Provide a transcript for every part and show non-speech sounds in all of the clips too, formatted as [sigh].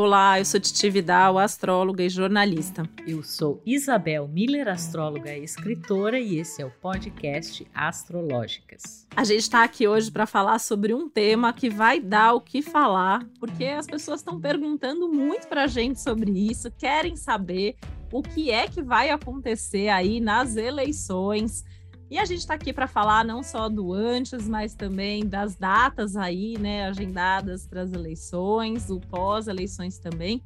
Olá, eu sou Titi Vidal, astróloga e jornalista. Eu sou Isabel Miller, astróloga e escritora, e esse é o podcast Astrológicas. A gente está aqui hoje para falar sobre um tema que vai dar o que falar, porque as pessoas estão perguntando muito para a gente sobre isso, querem saber o que é que vai acontecer aí nas eleições. E a gente está aqui para falar não só do antes, mas também das datas aí, né, agendadas para as eleições, o pós-eleições também.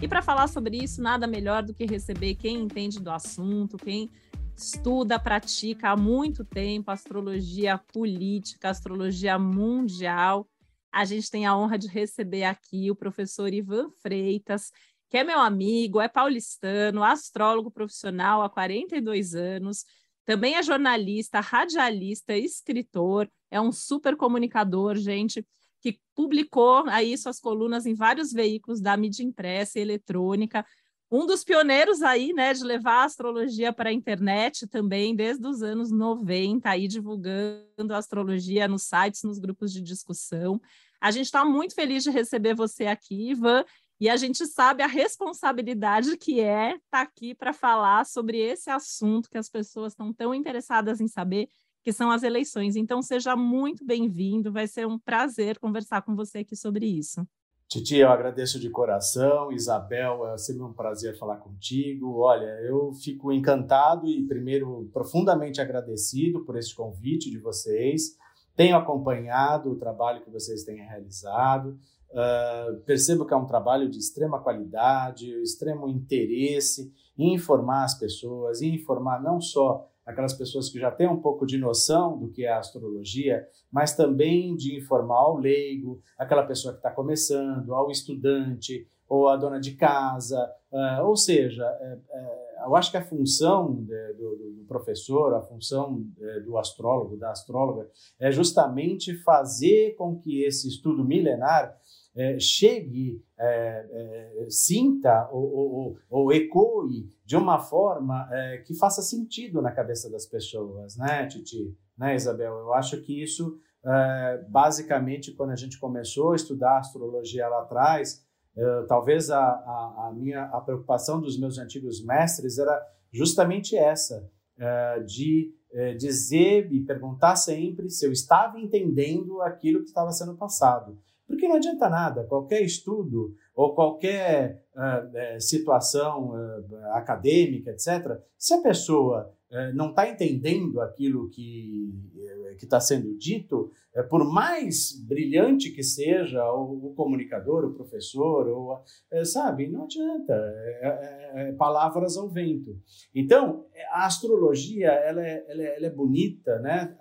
E para falar sobre isso, nada melhor do que receber quem entende do assunto, quem estuda, pratica há muito tempo astrologia política, astrologia mundial. A gente tem a honra de receber aqui o professor Ivan Freitas, que é meu amigo, é paulistano, astrólogo profissional há 42 anos também é jornalista, radialista, escritor, é um super comunicador, gente, que publicou aí suas colunas em vários veículos da mídia impressa e eletrônica. Um dos pioneiros aí, né, de levar a astrologia para a internet também, desde os anos 90, aí divulgando a astrologia nos sites, nos grupos de discussão. A gente está muito feliz de receber você aqui, Ivan, e a gente sabe a responsabilidade que é estar tá aqui para falar sobre esse assunto que as pessoas estão tão interessadas em saber, que são as eleições. Então, seja muito bem-vindo, vai ser um prazer conversar com você aqui sobre isso. Titi, eu agradeço de coração. Isabel, é sempre um prazer falar contigo. Olha, eu fico encantado e, primeiro, profundamente agradecido por esse convite de vocês. Tenho acompanhado o trabalho que vocês têm realizado. Uh, percebo que é um trabalho de extrema qualidade, extremo interesse em informar as pessoas, em informar não só aquelas pessoas que já têm um pouco de noção do que é a astrologia, mas também de informar ao leigo, aquela pessoa que está começando, ao estudante ou a dona de casa. Uh, ou seja, é, é, eu acho que a função de, do, do, professor, a função é, do astrólogo, da astróloga, é justamente fazer com que esse estudo milenar é, chegue, é, é, sinta ou, ou, ou, ecoe de uma forma é, que faça sentido na cabeça das pessoas, né, Titi? Né, Isabel? Eu acho que isso, é, basicamente, quando a gente começou a estudar astrologia lá atrás, é, talvez a, a, a, minha a preocupação dos meus antigos mestres era justamente essa, de dizer e perguntar sempre se eu estava entendendo aquilo que estava sendo passado. Porque não adianta nada, qualquer estudo ou qualquer uh, situação uh, acadêmica, etc., se a pessoa uh, não está entendendo aquilo que está sendo dito, por mais brilhante que seja o, o comunicador, o professor, ou, sabe, não adianta, é, é, é, palavras ao vento. Então, a astrologia ela é, ela é, ela é bonita, né?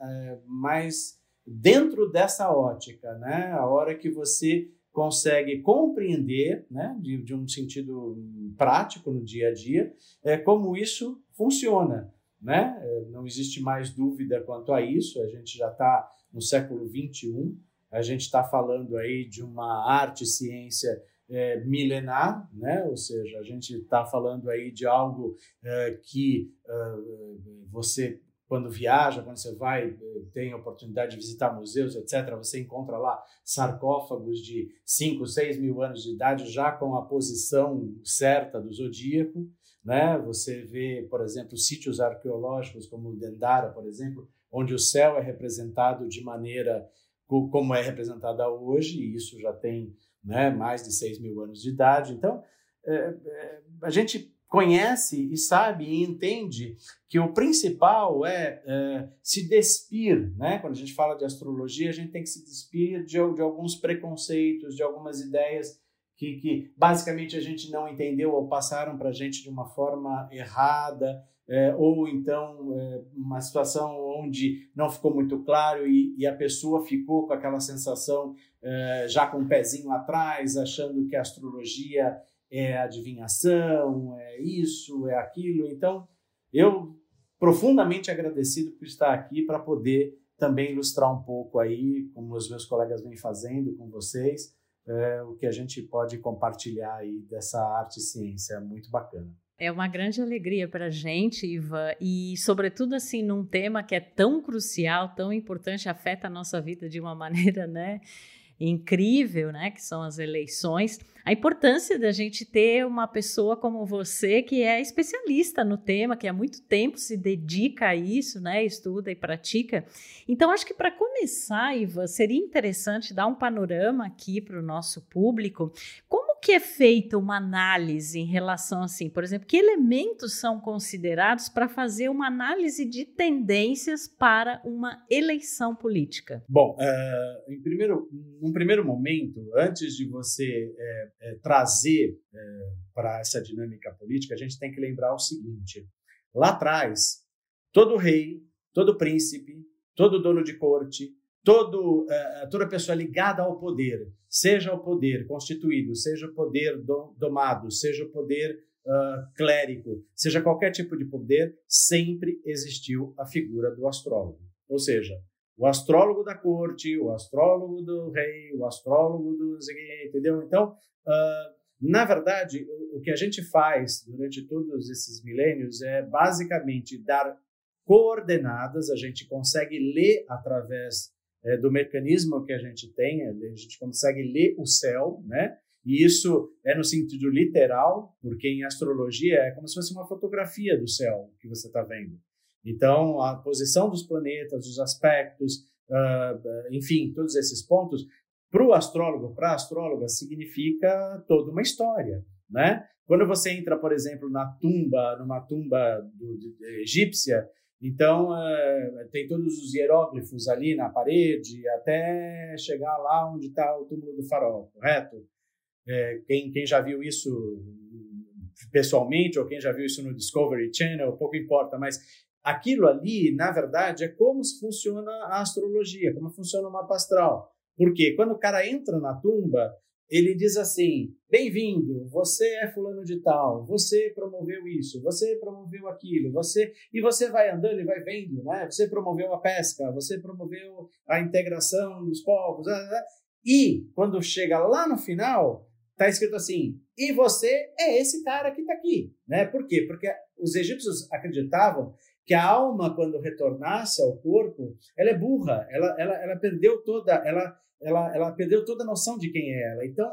mas dentro dessa ótica, né? A hora que você consegue compreender, né, de, de um sentido prático no dia a dia, é como isso funciona, né? É, não existe mais dúvida quanto a isso. A gente já está no século 21. A gente está falando aí de uma arte ciência é, milenar, né? ou seja, a gente está falando aí de algo é, que uh, você quando viaja, quando você vai, eh, tem a oportunidade de visitar museus, etc., você encontra lá sarcófagos de 5, 6 mil anos de idade, já com a posição certa do zodíaco. Né? Você vê, por exemplo, sítios arqueológicos como o Dendara, por exemplo, onde o céu é representado de maneira como é representada hoje, e isso já tem né, mais de 6 mil anos de idade. Então, é, é, a gente conhece e sabe e entende que o principal é, é, se despir, né? Quando a gente fala de astrologia, a gente tem que se despir de, de alguns preconceitos, de algumas ideias que, que, basicamente a gente não entendeu ou passaram para a gente de uma forma errada, é, ou então é, uma situação onde não ficou muito claro e, e, a pessoa ficou com aquela sensação é, já com o um pezinho atrás, achando que a astrologia é adivinhação, é isso, é aquilo. Então, eu profundamente agradecido por estar aqui para poder também ilustrar um pouco aí, como os meus colegas vêm fazendo com vocês, é, o que a gente pode compartilhar aí dessa arte e ciência muito bacana. É uma grande alegria para a gente, Ivan, e sobretudo assim num tema que é tão crucial, tão importante, afeta a nossa vida de uma [laughs] maneira, né? incrível, né, que são as eleições, a importância da gente ter uma pessoa como você que é especialista no tema, que há muito tempo se dedica a isso, né, estuda e pratica. Então, acho que para começar, Iva, seria interessante dar um panorama aqui para o nosso público. Como que é feita uma análise em relação assim, por exemplo, que elementos são considerados para fazer uma análise de tendências para uma eleição política? Bom, uh, em primeiro, num primeiro momento, antes de você é, é, trazer é, para essa dinâmica política, a gente tem que lembrar o seguinte: lá atrás, todo rei, todo príncipe, todo dono de corte, todo, uh, toda pessoa ligada ao poder, seja o poder constituído, seja o poder do, domado, seja o poder uh, clérigo, seja qualquer tipo de poder, sempre existiu a figura do astrólogo. Ou seja, o astrólogo da corte, o astrólogo do rei, o astrólogo do. Entendeu? Então, uh, na verdade, o que a gente faz durante todos esses milênios é basicamente dar coordenadas, a gente consegue ler através é, do mecanismo que a gente tem, a gente consegue ler o céu, né? E isso é no sentido literal, porque em astrologia é como se fosse uma fotografia do céu que você está vendo. Então, a posição dos planetas, os aspectos, uh, enfim, todos esses pontos, para o astrólogo, para a astróloga, significa toda uma história, né? Quando você entra, por exemplo, na tumba, numa tumba do, de, de, egípcia, então, é, tem todos os hieróglifos ali na parede, até chegar lá onde está o túmulo do faraó, correto? É, quem, quem já viu isso pessoalmente, ou quem já viu isso no Discovery Channel, pouco importa, mas aquilo ali, na verdade, é como funciona a astrologia, como funciona o mapa astral. Porque quando o cara entra na tumba, ele diz assim: bem-vindo, você é fulano de tal, você promoveu isso, você promoveu aquilo, você e você vai andando e vai vendo, né? Você promoveu a pesca, você promoveu a integração dos povos, né, né, né? e quando chega lá no final, tá escrito assim: e você é esse cara que está aqui, né? Por quê? Porque os egípcios acreditavam que a alma, quando retornasse ao corpo, ela é burra, ela, ela, ela perdeu toda, ela ela, ela perdeu toda a noção de quem é ela. Então,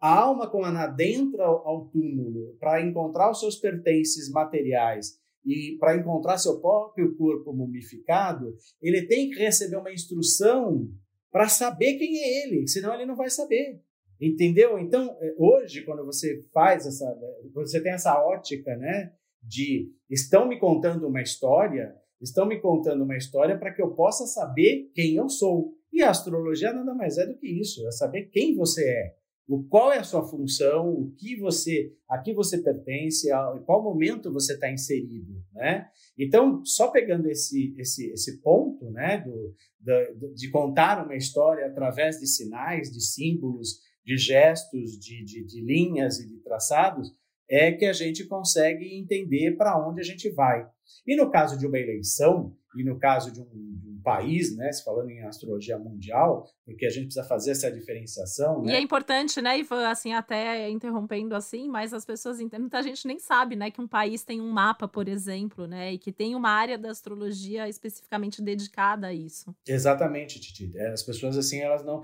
a alma, quando ela adentra ao túmulo para encontrar os seus pertences materiais e para encontrar seu próprio corpo mumificado, ele tem que receber uma instrução para saber quem é ele, senão ele não vai saber. Entendeu? Então, é, hoje, quando você faz essa. Você tem essa ótica, né? De estão me contando uma história, estão me contando uma história para que eu possa saber quem eu sou. E a astrologia nada mais é do que isso, é saber quem você é, o qual é a sua função, o que você, a que você pertence, a, em qual momento você está inserido, né? Então, só pegando esse esse esse ponto, né, do, do, de contar uma história através de sinais, de símbolos, de gestos, de, de, de linhas e de traçados, é que a gente consegue entender para onde a gente vai. E no caso de uma eleição, e no caso de um, país, né, se falando em astrologia mundial, porque a gente precisa fazer essa diferenciação. Né? E é importante, né, Ivan, assim, até interrompendo assim, mas as pessoas entendem, muita gente nem sabe, né, que um país tem um mapa, por exemplo, né, e que tem uma área da astrologia especificamente dedicada a isso. Exatamente, Titi. É, as pessoas assim, elas não,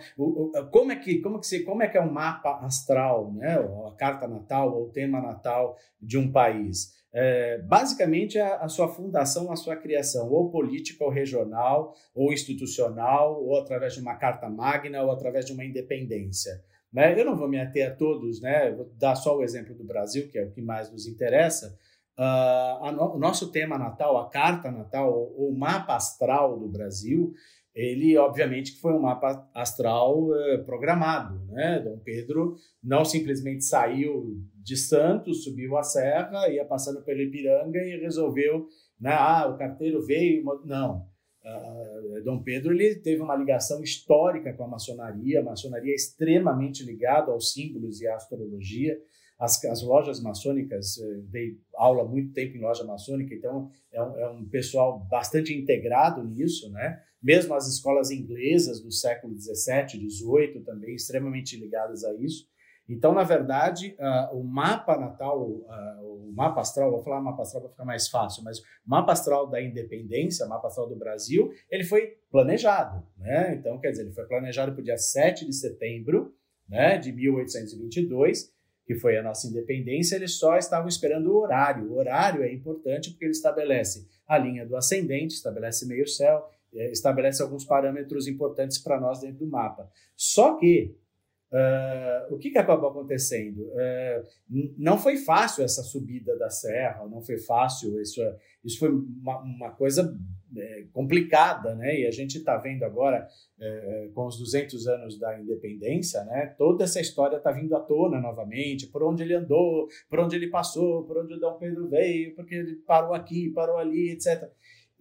como é que, como que se, como é que é um mapa astral, né, ou a carta natal ou o tema natal de um país? É, basicamente a, a, sua fundação, a sua criação, ou política, ou regional, ou institucional, ou através de uma carta magna, ou através de uma independência. Né? Eu não vou me ater a todos, né? vou dar só o exemplo do Brasil, que é o que mais nos interessa. Uh, no, o nosso tema natal, a carta natal, o, o mapa astral do Brasil, ele obviamente que foi um mapa astral eh, programado, né? Dom Pedro não simplesmente saiu de Santos, subiu a serra, ia passando pelo Ipiranga e resolveu, né? Ah, o carteiro veio, não. Uh, Dom Pedro ele teve uma ligação histórica com a maçonaria, a maçonaria é extremamente ligada aos símbolos e à astrologia. As, as lojas maçônicas, eh, dei aula muito tempo em loja maçônica, então é um, é um pessoal bastante integrado nisso, né? Mesmo as escolas inglesas do século 17, 18 também extremamente ligadas a isso. Então, na verdade, uh, o mapa natal, uh, o mapa astral, vou falar mapa astral para ficar mais fácil, mas o mapa astral da independência, o mapa astral do Brasil, ele foi planejado. Né? Então, quer dizer, ele foi planejado para o dia 7 de setembro né, de 1822, que foi a nossa independência, eles só estavam esperando o horário. O horário é importante porque ele estabelece a linha do ascendente, estabelece meio-céu, é, estabelece alguns parâmetros importantes para nós dentro do mapa. Só que Uh, o que, que acabou acontecendo? Uh, não foi fácil essa subida da serra, não foi fácil, isso, isso foi uma, uma coisa é, complicada, né? E a gente está vendo agora, é, com os 200 anos da independência, né? Toda essa história está vindo à tona novamente, por onde ele andou, por onde ele passou, por onde o Dom Pedro veio, porque ele parou aqui, parou ali, etc.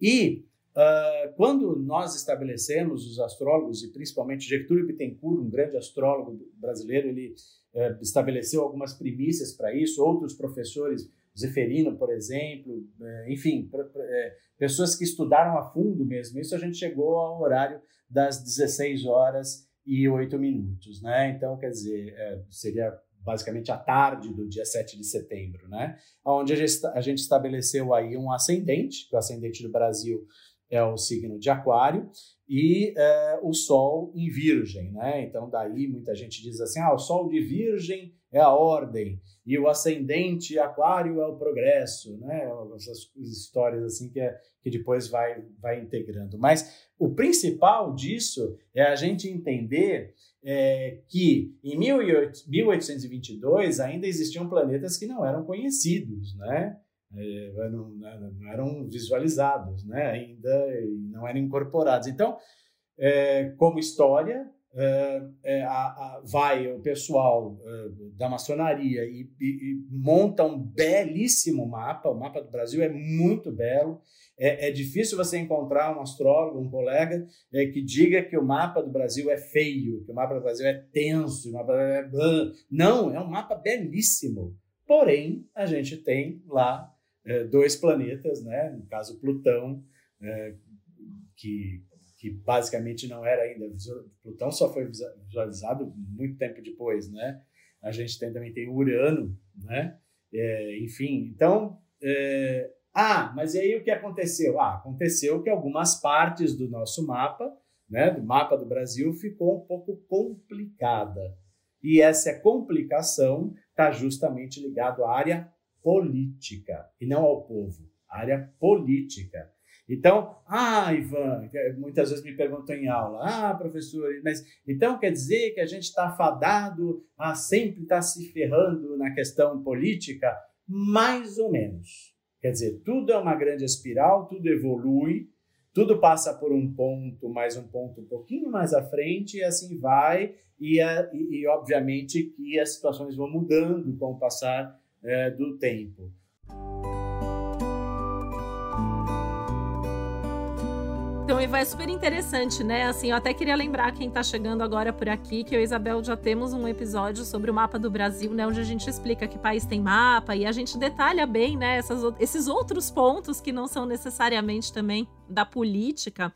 E Uh, quando nós estabelecemos os astrólogos, e principalmente Getúlio Bittencourt, um grande astrólogo brasileiro, ele uh, estabeleceu algumas primícias para isso, outros professores, Zeferino, por exemplo, uh, enfim, eh, pessoas que estudaram a fundo mesmo isso, a gente chegou ao horário das 16 horas e 8 minutos, né? Então, quer dizer, eh, seria basicamente a tarde do dia 7 de setembro, né? Onde a gente, a gente estabeleceu aí um ascendente, que o ascendente do Brasil é o signo de Aquário, e é, o Sol em Virgem, né? Então, daí muita gente diz assim: ah, o Sol de Virgem é a ordem, e o ascendente Aquário é o progresso, né? Essas histórias assim que, é, que depois vai, vai integrando. Mas o principal disso é a gente entender é, que em 1822 ainda existiam planetas que não eram conhecidos, né? É, não, não, eram visualizados, né? ainda não eram incorporados. Então, é, como história, é, é, a, a, vai o pessoal é, da maçonaria e, e, e, monta um belíssimo mapa. O mapa do Brasil é muito belo. É, é difícil você encontrar um astrólogo, um colega, que diga que o mapa do Brasil é feio, que o mapa do Brasil é tenso. Não, é um mapa belíssimo. Porém, a gente tem lá é, dois planetas, né? no caso Plutão, é, que, que basicamente não era ainda. Plutão só foi visualizado muito tempo depois. Né? A gente tem, também tem Urano, né? É, enfim, então. É, ah, mas e aí o que aconteceu? Ah, aconteceu que algumas partes do nosso mapa, né, do mapa do Brasil, ficou um pouco complicada. E essa complicação está justamente ligado à área política e não ao povo, área política. Então, ah, Ivan, muitas vezes me perguntam em aula, ah, professor, mas então quer dizer que a gente está fadado a sempre estar tá se ferrando na questão política? Mais ou menos. Quer dizer, tudo é uma grande espiral, tudo evolui, tudo passa por um ponto, mais um ponto um pouquinho mais à frente, e assim vai, e, e, e obviamente que as situações vão mudando com o passar é, do tempo. Então, Ivan, é super interessante, né? Assim, eu até queria lembrar quem está chegando agora por aqui que eu e Isabel já temos um episódio sobre o mapa do Brasil, né? Onde a gente explica que país tem mapa e a gente detalha bem, né? Essas, esses outros pontos que não são necessariamente também da política.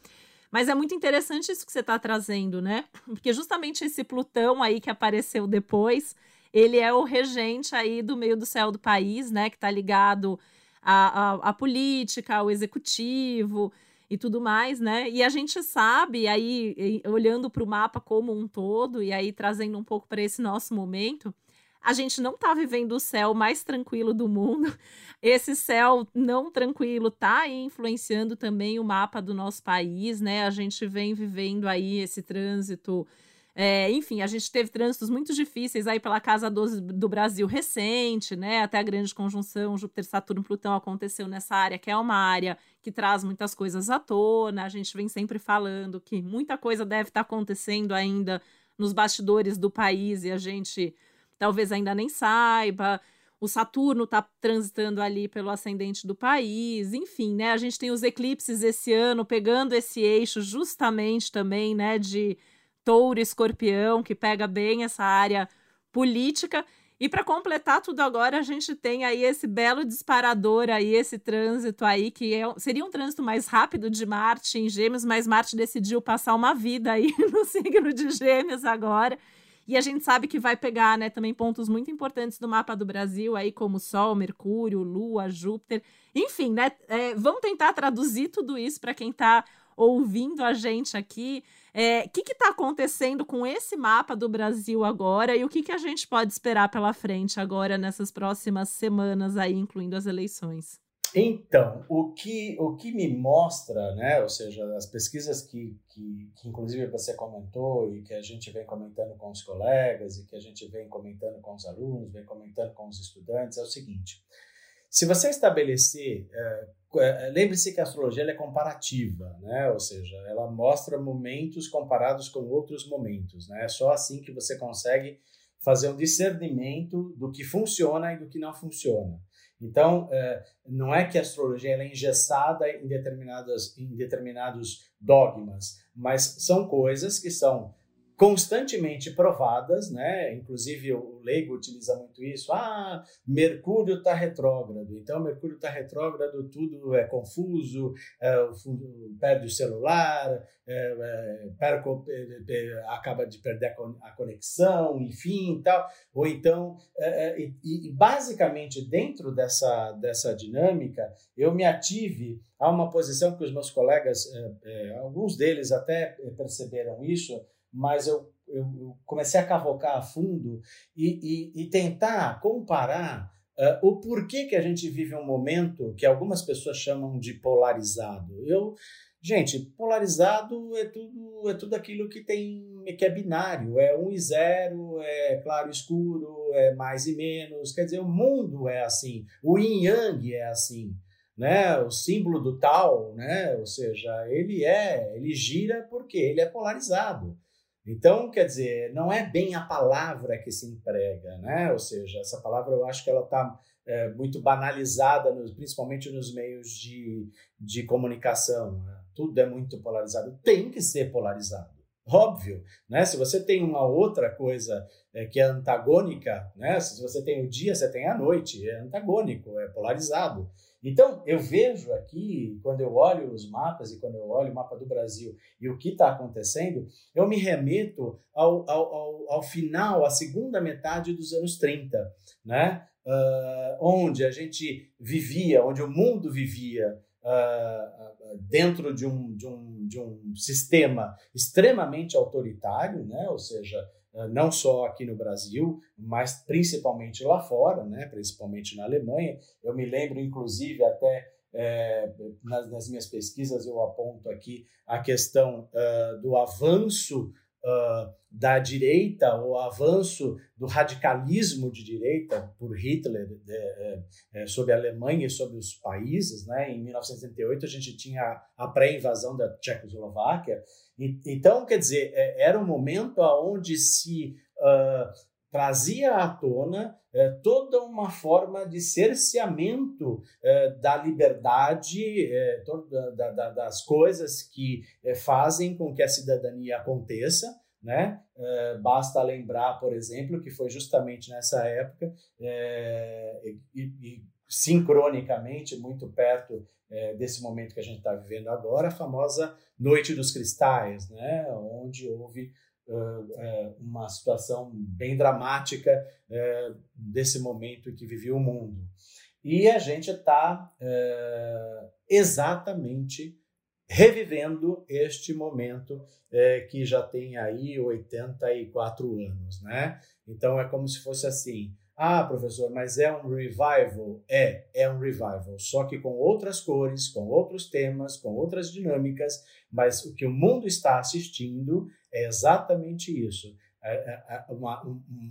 Mas é muito interessante isso que você está trazendo, né? Porque justamente esse Plutão aí que apareceu depois ele é o regente aí do meio do céu do país, né? Que está ligado à, à, à política, ao executivo e tudo mais, né? E a gente sabe, aí, olhando para o mapa como um todo, e aí trazendo um pouco para esse nosso momento, a gente não está vivendo o céu mais tranquilo do mundo. [laughs] Esse céu não tranquilo está influenciando também o mapa do nosso país, né? A gente vem vivendo aí esse trânsito é, enfim, a gente teve trânsitos muito difíceis aí pela Casa 12 do Brasil recente, né? Até a grande conjunção Júpiter, Saturno, Plutão aconteceu nessa área, que é uma área que traz muitas coisas à tona. A gente vem sempre falando que muita coisa deve estar acontecendo ainda nos bastidores do país e a gente talvez ainda nem saiba. O Saturno está transitando ali pelo ascendente do país, enfim, né? A gente tem os eclipses esse ano pegando esse eixo justamente também, né? De touro escorpião, que pega bem essa área política. E para completar tudo agora, a gente tem aí esse belo disparador aí, esse trânsito aí, que é, seria um trânsito mais rápido de Marte em Gêmeos, mas Marte decidiu passar uma vida aí [laughs] no signo de Gêmeos agora. E a gente sabe que vai pegar, né, também pontos muito importantes do mapa do Brasil, aí como Sol, Mercúrio, Lua, Júpiter, enfim, né? É, vamos tentar traduzir tudo isso para quem está ouvindo a gente aqui. O é, que está acontecendo com esse mapa do Brasil agora e o que, que a gente pode esperar pela frente agora nessas próximas semanas aí, incluindo as eleições? Então, o que, o que me mostra, né, ou seja, as pesquisas que, que, que, inclusive você comentou e que a gente vem comentando com os colegas e que a gente vem comentando com os alunos, vem comentando com os estudantes, é o seguinte: se você estabelecer, é, lembre-se que a astrologia é comparativa, né, ou seja, ela mostra momentos comparados com outros momentos, né, é só assim que você consegue fazer um discernimento do que funciona e do que não funciona. Então, é, não é que a astrologia é engessada em, determinadas, em determinados dogmas, mas são coisas que são constantemente provadas, né? Inclusive o leigo utiliza muito isso. Ah, Mercúrio está retrógrado. Então Mercúrio está retrógrado, tudo é confuso, é, perde o celular, é, é, perco, acaba de perder a conexão, enfim, tal. Ou então, é, é, e, e basicamente dentro dessa dessa dinâmica, eu me ative a uma posição que os meus colegas, é, alguns deles até perceberam isso mas eu, eu comecei a cavocar a fundo e, e, e tentar comparar uh, o porquê que a gente vive um momento que algumas pessoas chamam de polarizado. Eu, gente, polarizado é tudo é tudo aquilo que tem que é binário, é um e zero, é claro e escuro, é mais e menos. Quer dizer, o mundo é assim, o yin yang é assim. Né, o símbolo do tal, né, ou seja, ele é, ele gira porque ele é polarizado. Então, quer dizer, não é bem a palavra que se emprega, né? Ou seja, essa palavra eu acho que ela está é, muito banalizada, nos, principalmente nos meios de, de comunicação. Né? Tudo é muito polarizado. Tem que ser polarizado. Óbvio, né? Se você tem uma outra coisa é, que é antagônica, né? Se você tem o dia, você tem a noite, é antagônico, é polarizado. Então, eu vejo aqui, quando eu olho os mapas e quando eu olho o mapa do Brasil e o que está acontecendo, eu me remeto ao, ao, ao, ao, final, à segunda metade dos anos 30, né? Uh, onde a gente vivia, onde o mundo vivia uh, dentro de um, de, um, de um sistema extremamente autoritário, né? ou seja, não só aqui no Brasil, mas principalmente lá fora, né? principalmente na Alemanha. Eu me lembro, inclusive, até é, nas, nas, minhas pesquisas, eu aponto aqui a questão uh, do avanço uh, da direita, o avanço do radicalismo de direita por Hitler é, é, sobre a Alemanha e sobre os países. Né? Em 1938, a gente tinha a pré-invasão da Tchecoslováquia. E, então, quer dizer, é, era um momento onde se uh, trazia à tona é, toda uma forma de cerceamento é, da liberdade, toda, da, da, das coisas que fazem com que a cidadania aconteça. Né? basta lembrar, por exemplo, que foi justamente nessa época e, e, sincronicamente, muito perto desse momento que a gente está vivendo agora, a famosa Noite dos Cristais, né? onde houve uma situação bem dramática uh, desse momento em que vivia o mundo. E a gente está exatamente revivendo este momento que já tem aí 84 anos, né? Então é como se fosse assim, ah, professor, mas é um revival? É, é um revival, só que com outras cores, com outros temas, com outras dinâmicas, mas o que o mundo está assistindo é exatamente isso. É uma,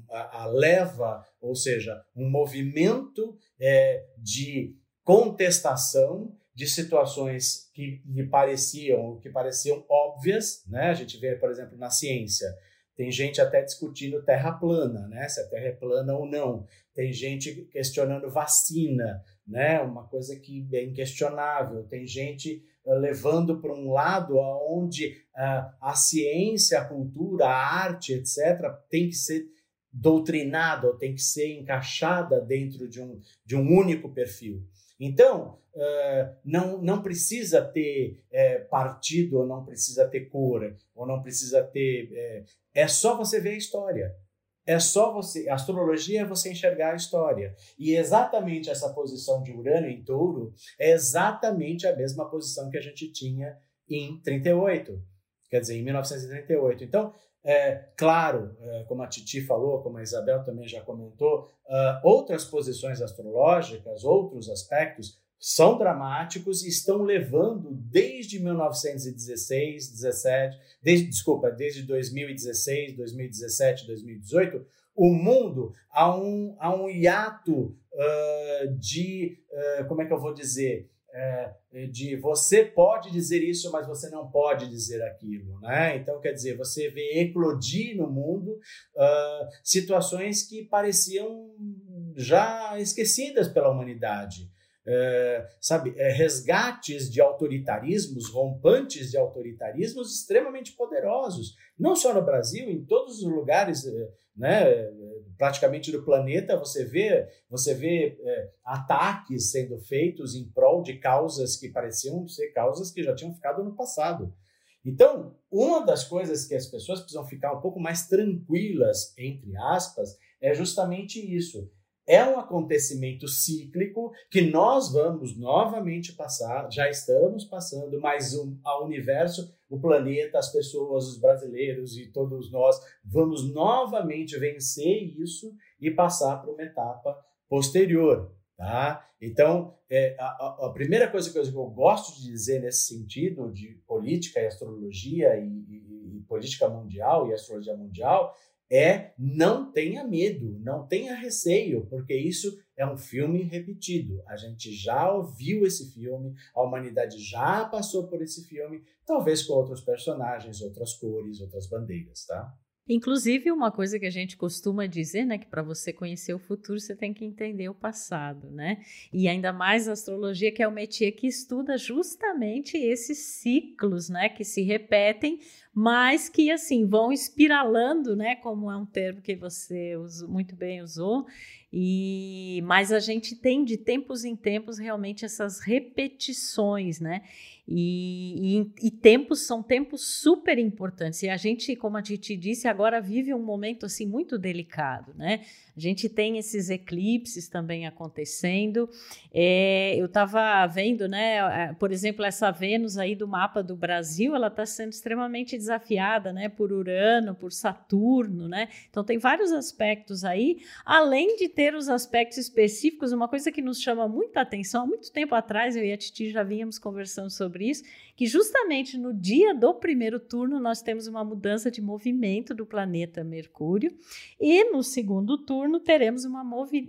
a, a leva, ou seja, um movimento é, de contestação de situações que lhe pareciam, que pareciam óbvias, né? A gente vê, por exemplo, na ciência, tem gente até discutindo terra plana, né? Se a terra é plana ou não. Tem gente questionando vacina, né? Uma coisa que é inquestionável. Tem gente levando para um lado aonde uh, a ciência, a cultura, a arte, etc., tem que ser doutrinada ou tem que ser encaixada dentro de um, de um único perfil. Então, uh, não, não precisa ter partido, ou não precisa ter cor, ou não precisa ter. É só você ver a história. É só você. A astrologia é você enxergar a história. E exatamente essa posição de Urano em touro é exatamente a mesma posição que a gente tinha em 38. Quer dizer, em 1938. Então, é, claro, é, como a Titi falou, como a Isabel também já comentou, uh, outras posições astrológicas, outros aspectos são dramáticos e estão levando desde 1916, 17, desde, desculpa, desde 2016, 2017, 2018, o mundo a um, a um hiato uh, de, uh, como é que eu vou dizer, é, de você pode dizer isso, mas você não pode dizer aquilo, né? Então, quer dizer, você vê eclodir no mundo uh, situações que pareciam já esquecidas pela humanidade. É, sabe, é, resgates de autoritarismos, rompantes de autoritarismos extremamente poderosos, não só no Brasil, em todos os lugares, é, né, praticamente do planeta, você vê, você vê é, ataques sendo feitos em prol de causas que pareciam ser causas que já tinham ficado no passado. Então, uma das coisas que as pessoas precisam ficar um pouco mais tranquilas, entre aspas, é justamente isso é um acontecimento cíclico que nós vamos novamente passar, já estamos passando, mas o universo, o planeta, as pessoas, os brasileiros e todos nós vamos novamente vencer isso e passar para uma etapa posterior. Tá? Então, é, a, a, primeira coisa que eu, que eu, gosto de dizer nesse sentido de política e astrologia e, e, e política mundial e astrologia mundial é não tenha medo, não tenha receio, porque isso é um filme repetido. A gente já ouviu esse filme, a humanidade já passou por esse filme, talvez com outros personagens, outras cores, outras bandeiras, tá? Inclusive, uma coisa que a gente costuma dizer, né, que para você conhecer o futuro, você tem que entender o passado, né? E ainda mais a astrologia, que é o métier que estuda justamente esses ciclos, né, que se repetem, mas que assim vão espiralando, né, como é um termo que você muito bem usou, e mas a gente tem de tempos em tempos realmente essas repetições, né? E, e, e, tempos são tempos super importantes. E a gente, como a Titi disse, agora vive um momento assim muito delicado, né? Gente tem esses eclipses também acontecendo. É, eu estava vendo, né? Por exemplo, essa Vênus aí do mapa do Brasil, ela está sendo extremamente desafiada, né? Por Urano, por Saturno, né? Então tem vários aspectos aí, além de ter os aspectos específicos. Uma coisa que nos chama muita atenção, há muito tempo atrás eu e a Titi já vínhamos conversando sobre isso, que justamente no dia do primeiro turno nós temos uma mudança de movimento do planeta Mercúrio e no segundo turno turno teremos uma,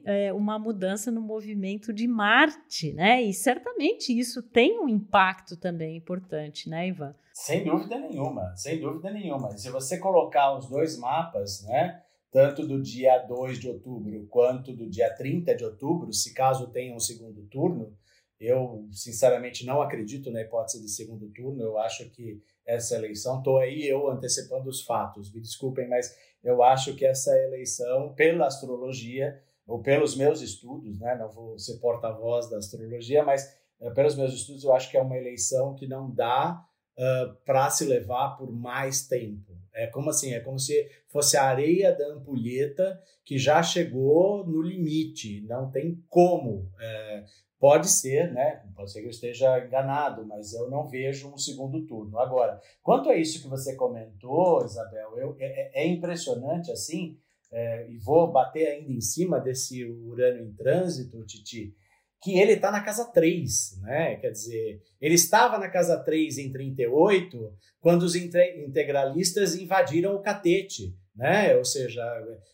é, uma mudança no movimento de Marte, né? E certamente isso tem um impacto também importante, né, Ivan? Sem dúvida nenhuma, sem dúvida nenhuma. Se você colocar os dois mapas, né? Tanto do dia 2 de outubro quanto do dia 30 de outubro, se caso tenha um segundo turno, eu sinceramente não acredito na hipótese de segundo turno. Eu acho que essa eleição, estou aí eu antecipando os fatos, me desculpem, mas eu acho que essa eleição, pela astrologia, ou pelos meus estudos, né, não vou ser porta-voz da astrologia, mas é, pelos meus estudos, eu acho que é uma eleição que não dá uh, para se levar por mais tempo. É como assim, é como se fosse a areia da ampulheta que já chegou no limite, não tem como é, Pode ser, né? Pode ser que eu esteja enganado, mas eu não vejo um segundo turno. Agora, quanto a isso que você comentou, Isabel, eu, é, é, é impressionante assim, é, e vou bater ainda em cima desse Urano em trânsito, Titi, que ele está na casa 3, né? Quer dizer, ele estava na casa 3 em 38, quando os integralistas invadiram o catete né? Ou seja,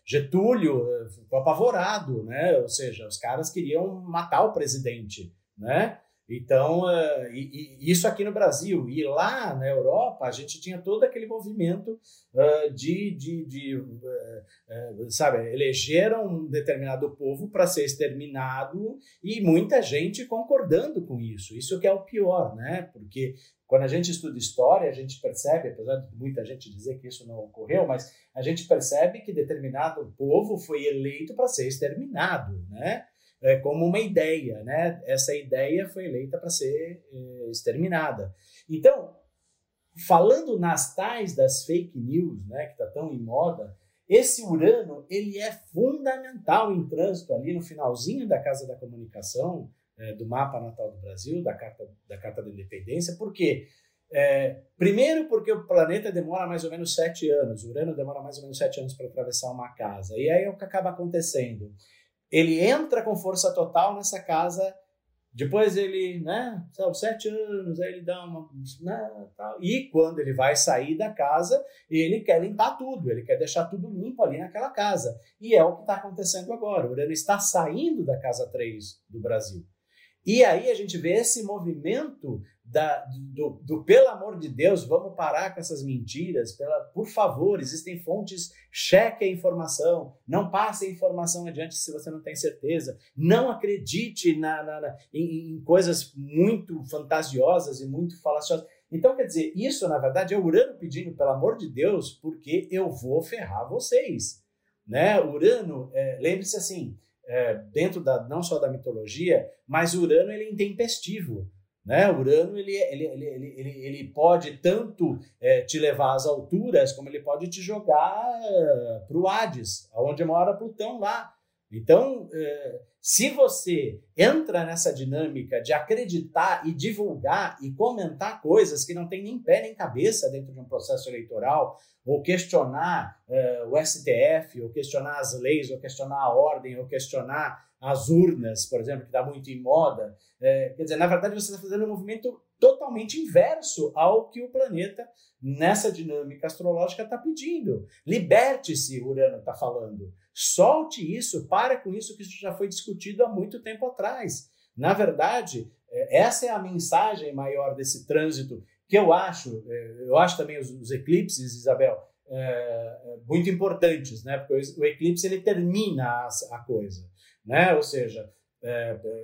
Getúlio ficou apavorado, né? Ou seja, os caras queriam matar o presidente, né? Então, uh, e, e isso aqui no Brasil. E lá na Europa, a gente tinha todo aquele movimento uh, de, de, de uh, sabe, elegeram um determinado povo para ser exterminado e muita gente concordando com isso. Isso que é o pior, né? Porque quando a gente estuda história, a gente percebe, apesar de muita gente dizer que isso não ocorreu, mas a gente percebe que determinado povo foi eleito para ser exterminado, né? É, como uma ideia, né? Essa ideia foi eleita para ser é, exterminada. Então, falando nas tais das fake news, né, que está tão em moda, esse Urano ele é fundamental em trânsito ali no finalzinho da Casa da Comunicação, é, do Mapa Natal do Brasil, da Carta da, Carta da Independência, por quê? É, primeiro porque o planeta demora mais ou menos sete anos, o Urano demora mais ou menos sete anos para atravessar uma casa. E aí é o que acaba acontecendo. Ele entra com força total nessa casa depois ele, né, são sete anos, aí ele dá uma. Né, tal. E quando ele vai sair da casa, ele quer limpar tudo, ele quer deixar tudo limpo ali naquela casa. E é o que está acontecendo agora. O Urano está saindo da casa 3 do Brasil. E aí a gente vê esse movimento da, do, do, pelo amor de Deus, vamos parar com essas mentiras, pela, por favor, existem fontes, cheque a informação, não passe a informação adiante se você não tem certeza, não acredite na, na, na em, em, coisas muito fantasiosas e muito falaciosas. Então, quer dizer, isso na verdade é Urano pedindo, pelo amor de Deus, porque eu vou ferrar vocês. Né? Urano, é, lembre-se assim, é, dentro da, não só da mitologia, mas Urano ele é intempestivo. Né? Urano ele, ele, ele, ele, ele pode tanto é, te levar às alturas, como ele pode te jogar é, para o Hades, onde mora Plutão lá. Então, é, se você entra nessa dinâmica de acreditar e divulgar e comentar coisas que não tem nem pé nem cabeça dentro de um processo eleitoral, ou questionar é, o STF, ou questionar as leis, ou questionar a ordem, ou questionar as urnas, por exemplo, que está muito em moda. É, quer dizer, na verdade, você está fazendo um movimento totalmente inverso ao que o planeta, nessa dinâmica astrológica, está pedindo. Liberte-se, Urano está falando. Solte isso, para com isso, que isso já foi discutido há muito tempo atrás. Na verdade, é, essa é a mensagem maior desse trânsito, que eu acho, é, eu acho também os, eclipses, Isabel, é, muito importantes, né? Porque o eclipse ele termina a, coisa né? Ou seja,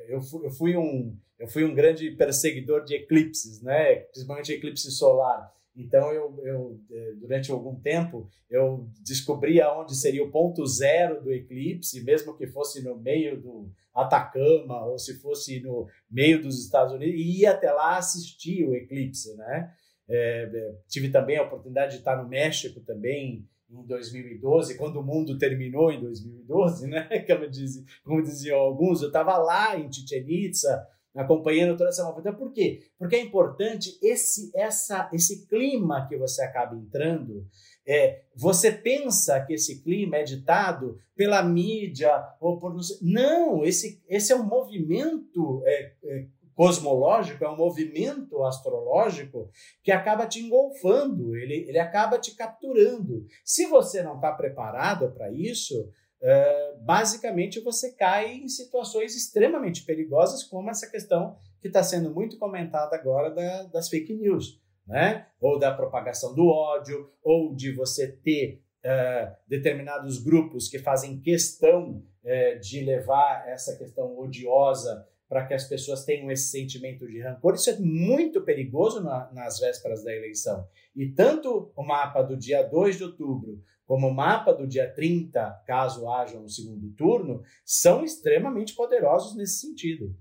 eu, fui um, eu fui um grande perseguidor de eclipses, né? Principalmente eclipse solar. Então, eu, eu, é, durante algum tempo, eu descobri aonde seria o ponto zero do eclipse, mesmo que fosse no meio do Atacama ou se fosse no meio dos Estados Unidos, e ia até lá assistir o eclipse, né? É tive também a oportunidade de estar no México também, em 2012, quando o mundo terminou em 2012, né? [laughs] Como, diz, como diziam alguns, eu estava lá em Chichen Itza, acompanhando toda essa movimentação. Por quê? Porque é importante esse, essa, esse clima que você acaba entrando. É, você pensa que esse clima é ditado pela mídia ou por não esse, esse é um movimento é, é, cosmológico, é um movimento astrológico que acaba te engolfando, ele, ele acaba te capturando. Se você não está preparado para isso, é, basicamente você cai em situações extremamente perigosas, como essa questão que está sendo muito comentada agora da, das fake news. Né? Ou da propagação do ódio, ou de você ter uh, determinados grupos que fazem questão uh, de levar essa questão odiosa para que as pessoas tenham esse sentimento de rancor. Isso é muito perigoso na, nas vésperas da eleição. E tanto o mapa do dia 2 de outubro como o mapa do dia 30, caso haja um segundo turno, são extremamente poderosos nesse sentido.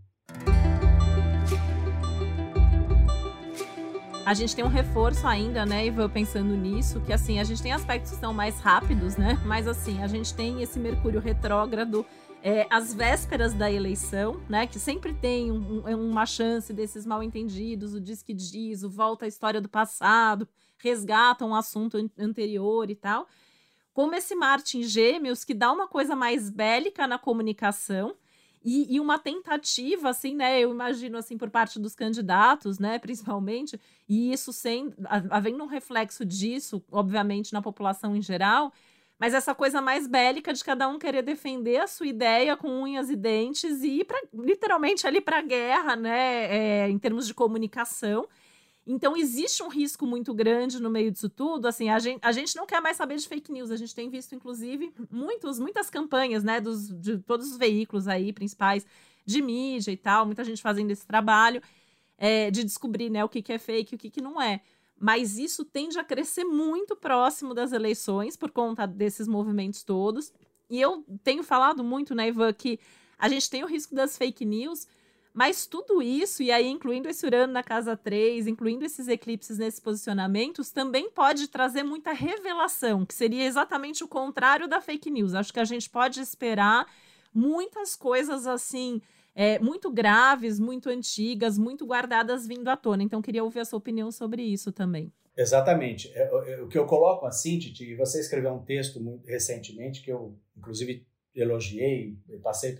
A gente tem um reforço ainda, né, Ivan, pensando nisso, que assim, a gente tem aspectos que são mais rápidos, né? Mas assim, a gente tem esse Mercúrio retrógrado é, as vésperas da eleição, né? Que sempre tem um, um, uma chance desses mal entendidos, o diz que diz, o volta à história do passado, resgata um assunto anterior e tal. Como esse Marte em Gêmeos, que dá uma coisa mais bélica na comunicação, e, e, uma tentativa, assim, né? Eu imagino, assim, por parte dos candidatos, né? Principalmente, e isso sem havendo um reflexo disso, obviamente, na população em geral, mas essa coisa mais bélica de cada um querer defender a sua ideia com unhas e dentes e ir pra, literalmente ali para a guerra, né? É, em termos de comunicação. Então, existe um risco muito grande no meio disso tudo. Assim, a gente, a gente não quer mais saber de fake news. A gente tem visto, inclusive, muitos, muitas campanhas, né, dos, de todos os veículos aí, principais, de mídia e tal, muita gente fazendo esse trabalho é, de descobrir, né, o que, que é fake e o que, que não é mas isso tende a crescer muito próximo das eleições por conta desses movimentos todos. E eu tenho falado muito, né, Ivan, que A gente tem o risco das fake news, mas tudo isso, e aí incluindo esse Urano na casa 3, incluindo esses eclipses nesses posicionamentos, também pode trazer muita revelação, que seria exatamente o contrário da fake news. Acho que a gente pode esperar muitas coisas assim. É, muito graves, muito antigas, muito guardadas vindo à tona. Então, queria ouvir a sua opinião sobre isso também. Exatamente. É, é, o que eu coloco assim, Titi, e você escreveu um texto muito recentemente que eu, inclusive, elogiei, passei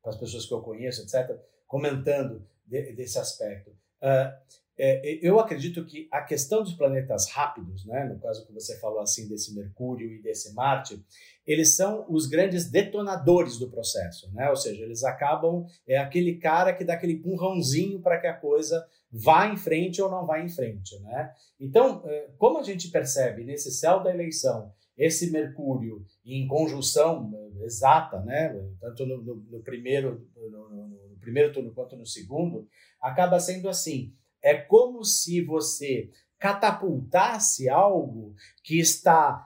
para as pessoas que eu conheço, etc comentando de, desse aspecto. Uh, é, eu acredito que a questão dos planetas rápidos, né, no caso que você falou assim desse Mercúrio e desse Marte, eles são os grandes detonadores do processo, né? Ou seja, eles acabam é aquele cara que dá aquele empurrãozinho para que a coisa vá em frente ou não vá em frente, né? Então, é, como a gente percebe nesse céu da eleição esse Mercúrio em conjunção é, exata, né? Tanto no, no, no primeiro no, no, primeiro turno quanto no segundo, acaba sendo assim. É como se você catapultasse algo que está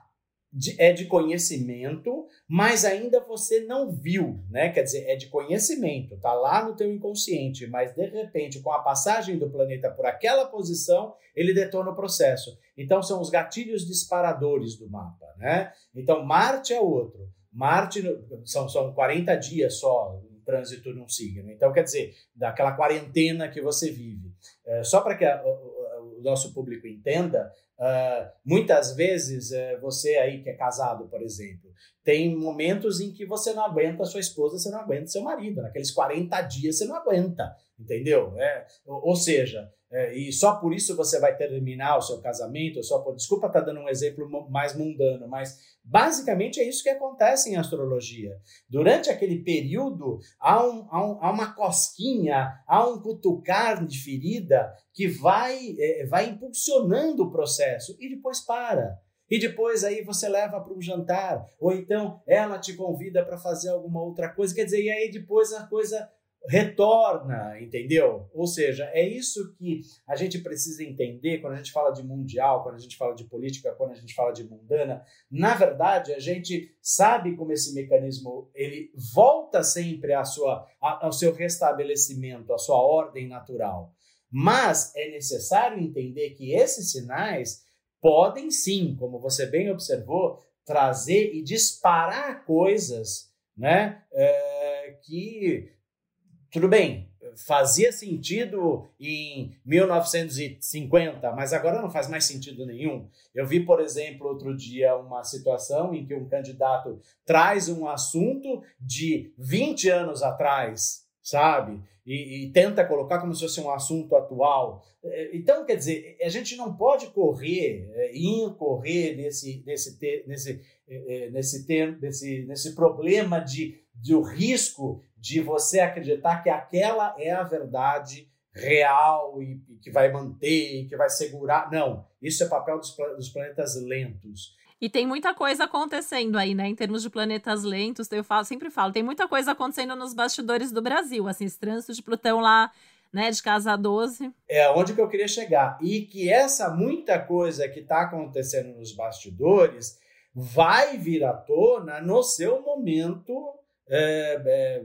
de, é de conhecimento, mas ainda você não viu, né? Quer dizer, é de conhecimento, tá lá no teu inconsciente, mas de repente, com a passagem do planeta por aquela posição, ele detona o processo. Então são os gatilhos disparadores do mapa, né? Então Marte é outro. Marte são, são 40 dias só, trânsito num signo. Então, quer dizer, daquela quarentena que você vive. É, só para que a, o, o, nosso público entenda, uh, muitas vezes uh, você aí que é casado, por exemplo, tem momentos em que você não aguenta sua esposa, você não aguenta seu marido. Naqueles 40 dias você não aguenta, entendeu? É, ou, ou seja, é, e só por isso você vai terminar o seu casamento, só por. Desculpa estar tá dando um exemplo mais mundano, mas basicamente é isso que acontece em astrologia. Durante aquele período, há, um, há, um, há uma cosquinha, há um cutucar de ferida que vai, é, vai impulsionando o processo e depois para. E depois aí você leva para um jantar, ou então ela te convida para fazer alguma outra coisa, quer dizer, e aí depois a coisa retorna, entendeu? Ou seja, é isso que a gente precisa entender quando a gente fala de mundial, quando a gente fala de política, quando a gente fala de mundana. Na verdade, a gente sabe como esse mecanismo ele volta sempre à sua, ao seu restabelecimento, à sua ordem natural. Mas é necessário entender que esses sinais podem sim, como você bem observou, trazer e disparar coisas, né, é, que tudo bem, fazia sentido em 1950, mas agora não faz mais sentido nenhum. Eu vi, por exemplo, outro dia uma situação em que um candidato traz um assunto de 20 anos atrás, sabe? E, e, tenta colocar como se fosse um assunto atual. É, então, quer dizer, a gente não pode correr, é, incorrer nesse, nesse, nesse, é, nesse, nesse, nesse problema de, de o risco de você acreditar que aquela é a verdade real e, que vai manter, e que vai segurar. Não, isso é papel dos, dos planetas lentos. E tem muita coisa acontecendo aí, né? Em termos de planetas lentos, eu falo, sempre falo, tem muita coisa acontecendo nos bastidores do Brasil, assim, esse trânsito de Plutão lá, né, de casa 12. É onde que eu queria chegar. E que essa muita coisa que está acontecendo nos bastidores vai vir à tona no seu momento é, é,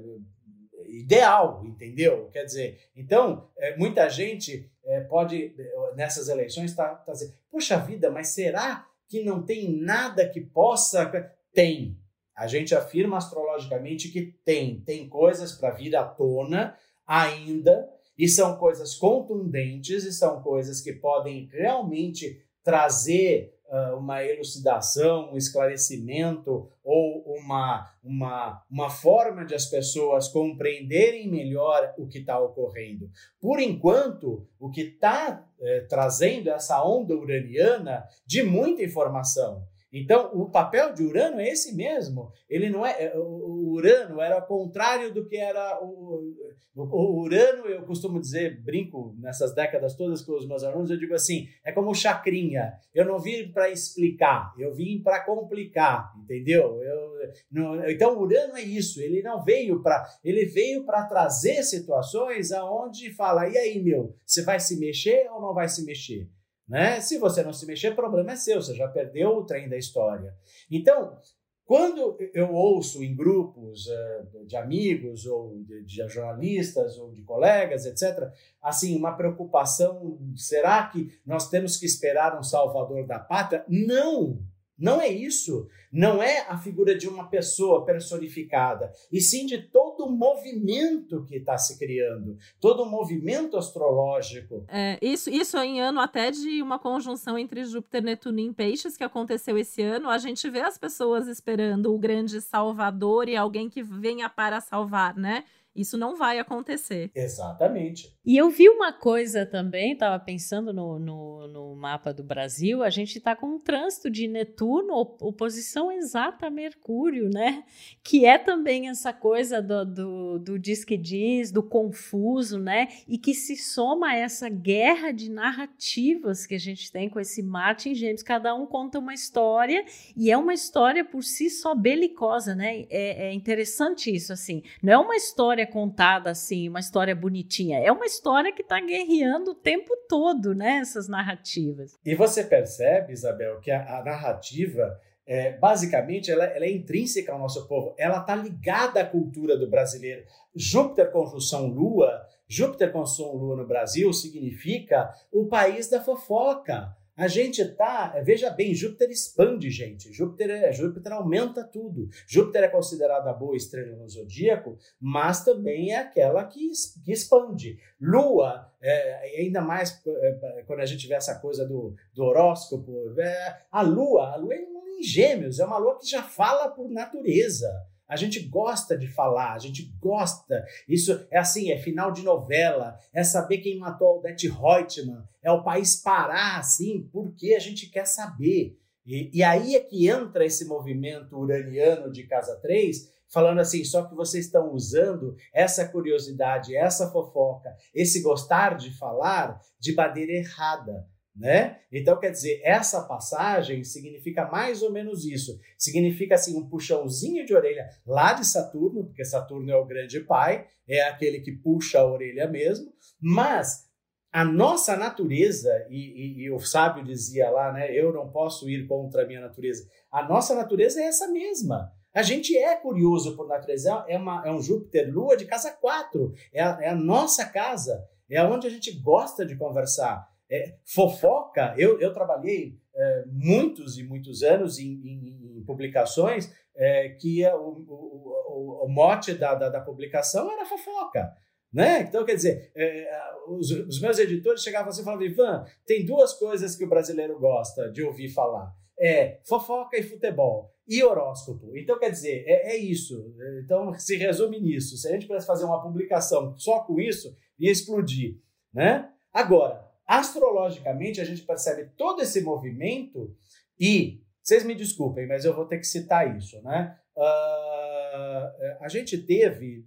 ideal, entendeu? Quer dizer, então, é, muita gente é, pode, nessas eleições, estar tá, tá dizendo, poxa vida, mas será que não tem nada que possa. Tem. A gente afirma astrologicamente que tem. Tem coisas para vir à tona ainda, e são coisas contundentes, e são coisas que podem realmente trazer uma elucidação, um esclarecimento ou uma, uma, uma forma de as pessoas compreenderem melhor o que está ocorrendo. Por enquanto, o que está eh, trazendo essa onda uraniana de muita informação. Então, o papel de Urano é esse mesmo. Ele não é, é o Urano era ao contrário do que era o, o Urano. Eu costumo dizer, brinco nessas décadas todas com os meus alunos, eu digo assim, é como chacrinha. Eu não vim para explicar, eu vim para complicar, entendeu? Eu, não, então, Urano é isso. Ele não veio para, ele veio para trazer situações aonde fala, e aí, meu, você vai se mexer ou não vai se mexer? Né? Se você não se mexer, problema é seu, você já perdeu o trem da história. Então, Quando eu ouço em grupos uh, de amigos ou de, de, jornalistas ou de colegas, etc., assim, uma preocupação, será que nós temos que esperar um salvador da pátria? Não! Não é isso. Não é a figura de uma pessoa personificada, e sim de todo o movimento que está se criando, todo o movimento astrológico. É, isso, isso em ano até de uma conjunção entre Júpiter, Netuno e Peixes que aconteceu esse ano. A gente vê as pessoas esperando o grande salvador e alguém que venha para salvar, né? Isso não vai acontecer. Exatamente. E eu vi uma coisa também, estava pensando no, no, no, mapa do Brasil, a gente está com um trânsito de Netuno, oposição exata a Mercúrio, né? Que é também essa coisa do, do, do diz que diz, do confuso, né? E que se soma a essa guerra de narrativas que a gente tem com esse Marte em Gêmeos. Cada um conta uma história e é uma história por si só belicosa, né? É, é interessante isso, assim. Não é uma história história contada assim, uma história bonitinha. É uma história que está guerreando o tempo todo, né? Essas narrativas. E você percebe, Isabel, que a, a narrativa é, basicamente, ela, ela, é intrínseca ao nosso povo. Ela está ligada à cultura do brasileiro. Júpiter conjunção Lua, Júpiter conjunção Lua no Brasil significa o país da fofoca. A gente tá, veja bem, Júpiter expande, gente. Júpiter, é, Júpiter aumenta tudo. Júpiter é considerada a boa estrela no zodíaco, mas também é aquela que, que expande. Lua, é, ainda mais é, quando a gente vê essa coisa do, do horóscopo, é, a Lua, a Lua é em gêmeos, é uma Lua que já fala por natureza. A gente gosta de falar, a gente gosta. Isso é assim, é final de novela, é saber quem matou Odete Reutemann, é o país parar assim, porque a gente quer saber. E, e aí é que entra esse movimento uraniano de Casa 3, falando assim, só que vocês estão usando essa curiosidade, essa fofoca, esse gostar de falar de maneira errada né? Então, quer dizer, essa passagem significa mais ou menos isso. Significa, assim, um puxãozinho de orelha lá de Saturno, porque Saturno é o grande pai, é aquele que puxa a orelha mesmo, mas a nossa natureza, e, e, e, o sábio dizia lá, né? Eu não posso ir contra a minha natureza. A nossa natureza é essa mesma. A gente é curioso por natureza, é, uma, é um Júpiter-Lua de casa 4, é é a nossa casa, é onde a gente gosta de conversar. É, fofoca, eu, eu trabalhei é, muitos e muitos anos em, em, em publicações é, que o, o, o, mote da, da, da, publicação era fofoca. Né? Então, quer dizer, é, os, os, meus editores chegavam assim e falavam: Ivan, tem duas coisas que o brasileiro gosta de ouvir falar: é fofoca e futebol. E horóscopo. Então, quer dizer, é, é isso. Então, se resume nisso. Se a gente pudesse fazer uma publicação só com isso, ia explodir. Né? Agora, astrologicamente, a gente percebe todo esse movimento e, vocês me desculpem, mas eu vou ter que citar isso, né? Uh, a gente teve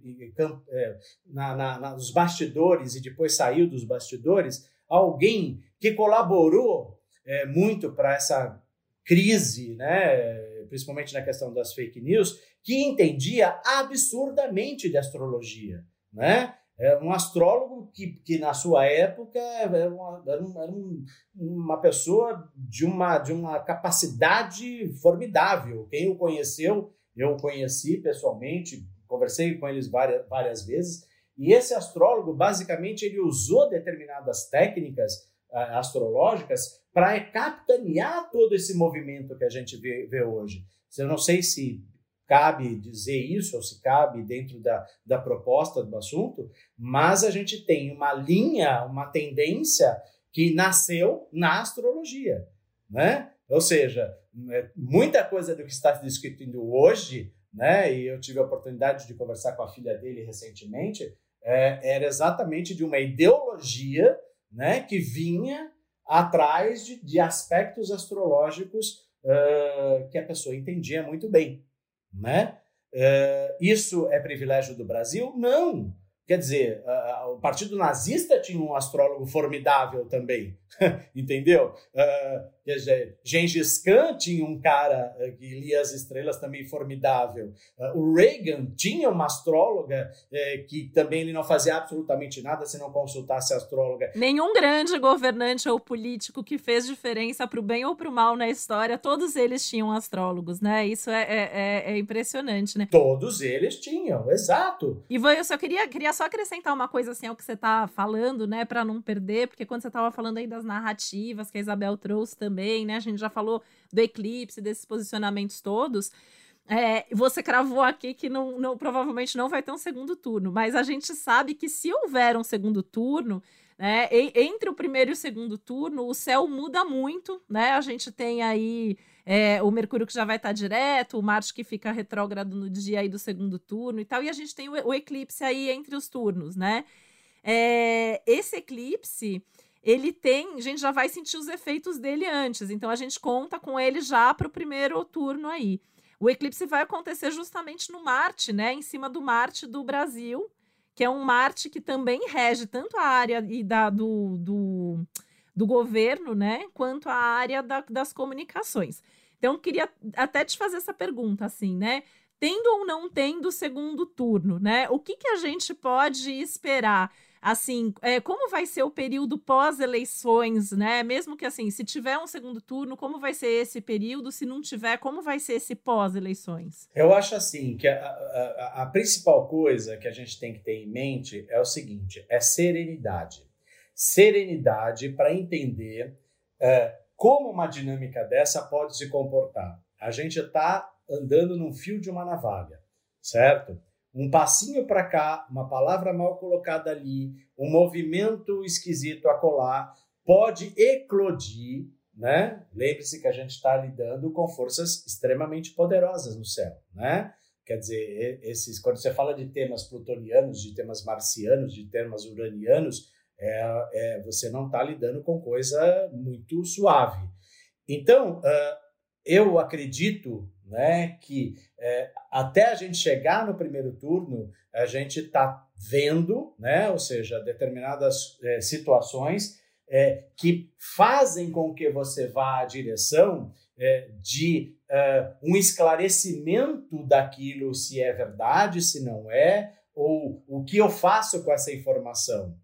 é, na, na, nos bastidores e depois saiu dos bastidores alguém que colaborou é, muito para essa crise, né, principalmente na questão das fake news, que entendia absurdamente de astrologia, né? É um astrólogo que, que na sua época era uma, era um, uma pessoa de uma, de uma capacidade formidável. Quem o conheceu, eu o conheci pessoalmente, conversei com eles várias, várias vezes, e esse astrólogo, basicamente, ele usou determinadas técnicas uh, astrológicas para capitanear todo esse movimento que a gente vê, vê hoje. Eu não sei se cabe dizer isso, ou se cabe dentro da, da proposta do assunto, mas a gente tem uma linha, uma tendência que nasceu na astrologia, né? Ou seja, é, muita coisa do que está discutindo hoje, né? E eu tive a oportunidade de conversar com a filha dele recentemente, é, era exatamente de uma ideologia, né? Que vinha atrás de, de aspectos astrológicos uh, que a pessoa entendia muito bem. Né? Uh, isso é privilégio do Brasil? Não. Quer dizer, uh, o Partido Nazista tinha um astrólogo formidável também, [laughs] entendeu? Uh, Quer dizer, Gengis Khan tinha um cara eh, que lia as estrelas também formidável. Eh, o Reagan tinha uma astróloga é, que também ele não fazia absolutamente nada se não consultasse a astróloga. Nenhum grande governante ou político que fez diferença para o bem ou para o mal na história, todos eles tinham astrólogos, né? Isso é, é, é, é impressionante, né? Todos eles tinham, exato. E eu só queria, queria só acrescentar uma coisa assim ao que você está falando, né, para não perder, porque quando você estava falando aí das narrativas que a Isabel trouxe também, né? A gente já falou do eclipse, desses posicionamentos todos. É, você cravou aqui que não, não, provavelmente não vai ter um segundo turno, mas a gente sabe que se houver um segundo turno, né, entre o primeiro e o segundo turno, o céu muda muito, né? A gente tem aí é, o Mercúrio que já vai estar direto, o Marte que fica retrógrado no dia aí do segundo turno e tal, e a gente tem o, o eclipse aí entre os turnos, né? É, esse eclipse ele tem, a gente já vai sentir os efeitos dele antes, então a gente conta com ele já para o primeiro turno aí. O eclipse vai acontecer justamente no Marte, né, em cima do Marte do Brasil, que é um Marte que também rege tanto a área e da, do, do, do governo, né, quanto a área da, das comunicações. Então, queria até te fazer essa pergunta, assim, né? Tendo ou não tendo o segundo turno, né? O que, que a gente pode esperar? Assim, é, como vai ser o período pós-eleições, né? Mesmo que assim, se tiver um segundo turno, como vai ser esse período? Se não tiver, como vai ser esse pós-eleições? Eu acho assim que a, a, a, principal coisa que a gente tem que ter em mente é o seguinte: é serenidade. Serenidade para entender é, como uma dinâmica dessa pode se comportar. A gente está andando num fio de uma navalha, certo? Um passinho para cá, uma palavra mal colocada ali, um movimento esquisito a colar, pode eclodir, né? Lembre-se que a gente está lidando com forças extremamente poderosas no céu, né? Quer dizer, esses, quando você fala de temas plutonianos, de temas marcianos, de temas uranianos, é, é você não está lidando com coisa muito suave. Então, uh, eu acredito né, que é, até a gente chegar no primeiro turno, a gente está vendo, né, ou seja, determinadas é, situações é, que fazem com que você vá à direção é, de um esclarecimento daquilo se é verdade, se não é, ou o que eu faço com essa informação.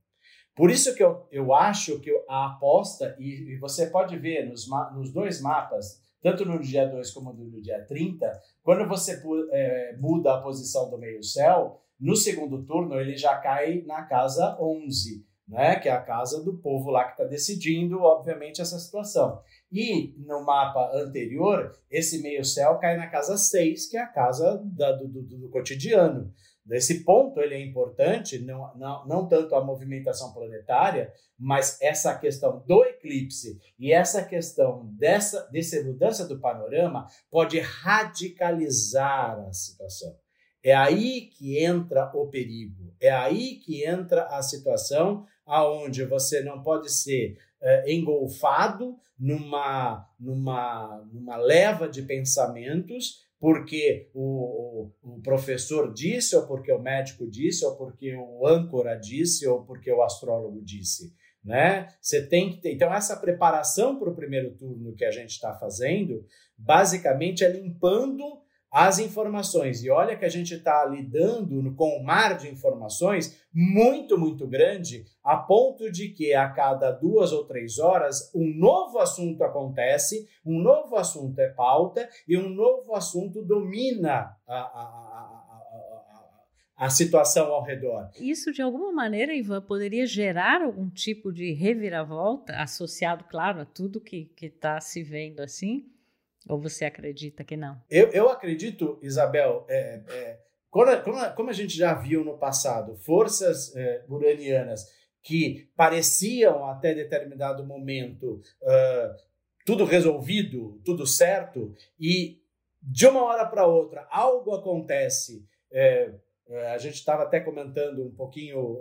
Por isso que eu, eu acho que a aposta, e, e você pode ver nos, nos dois mapas, tanto no dia 2 como no dia 30, quando você é, muda a posição do meio-céu, no segundo turno ele já cai na casa 11, né? que é a casa do povo lá que está decidindo, obviamente, essa situação. E no mapa anterior, esse meio-céu cai na casa 6, que é a casa da, do, do, do cotidiano. Nesse ponto, ele é importante, não, não, não tanto a movimentação planetária, mas essa questão do eclipse e essa questão dessa, dessa mudança do panorama pode radicalizar a situação. É aí que entra o perigo, é aí que entra a situação aonde você não pode ser é, engolfado numa, numa, numa leva de pensamentos porque o, o, professor disse, ou porque o médico disse, ou porque o âncora disse, ou porque o astrólogo disse. Né? Você tem que ter. Então, essa preparação para o primeiro turno que a gente está fazendo, basicamente é limpando as informações. E olha que a gente está lidando com um mar de informações muito, muito grande, a ponto de que a cada duas ou três horas um novo assunto acontece, um novo assunto é pauta e um novo assunto domina a, a, a, a situação ao redor. Isso, de alguma maneira, Ivan, poderia gerar algum tipo de reviravolta, associado, claro, a tudo que está se vendo assim? Ou você acredita que não? Eu, eu acredito, Isabel, é, é, como, como, a gente já viu no passado, forças é, uranianas que pareciam até determinado momento uh, tudo resolvido, tudo certo, e de uma hora para outra algo acontece. É, é, a gente estava até comentando um pouquinho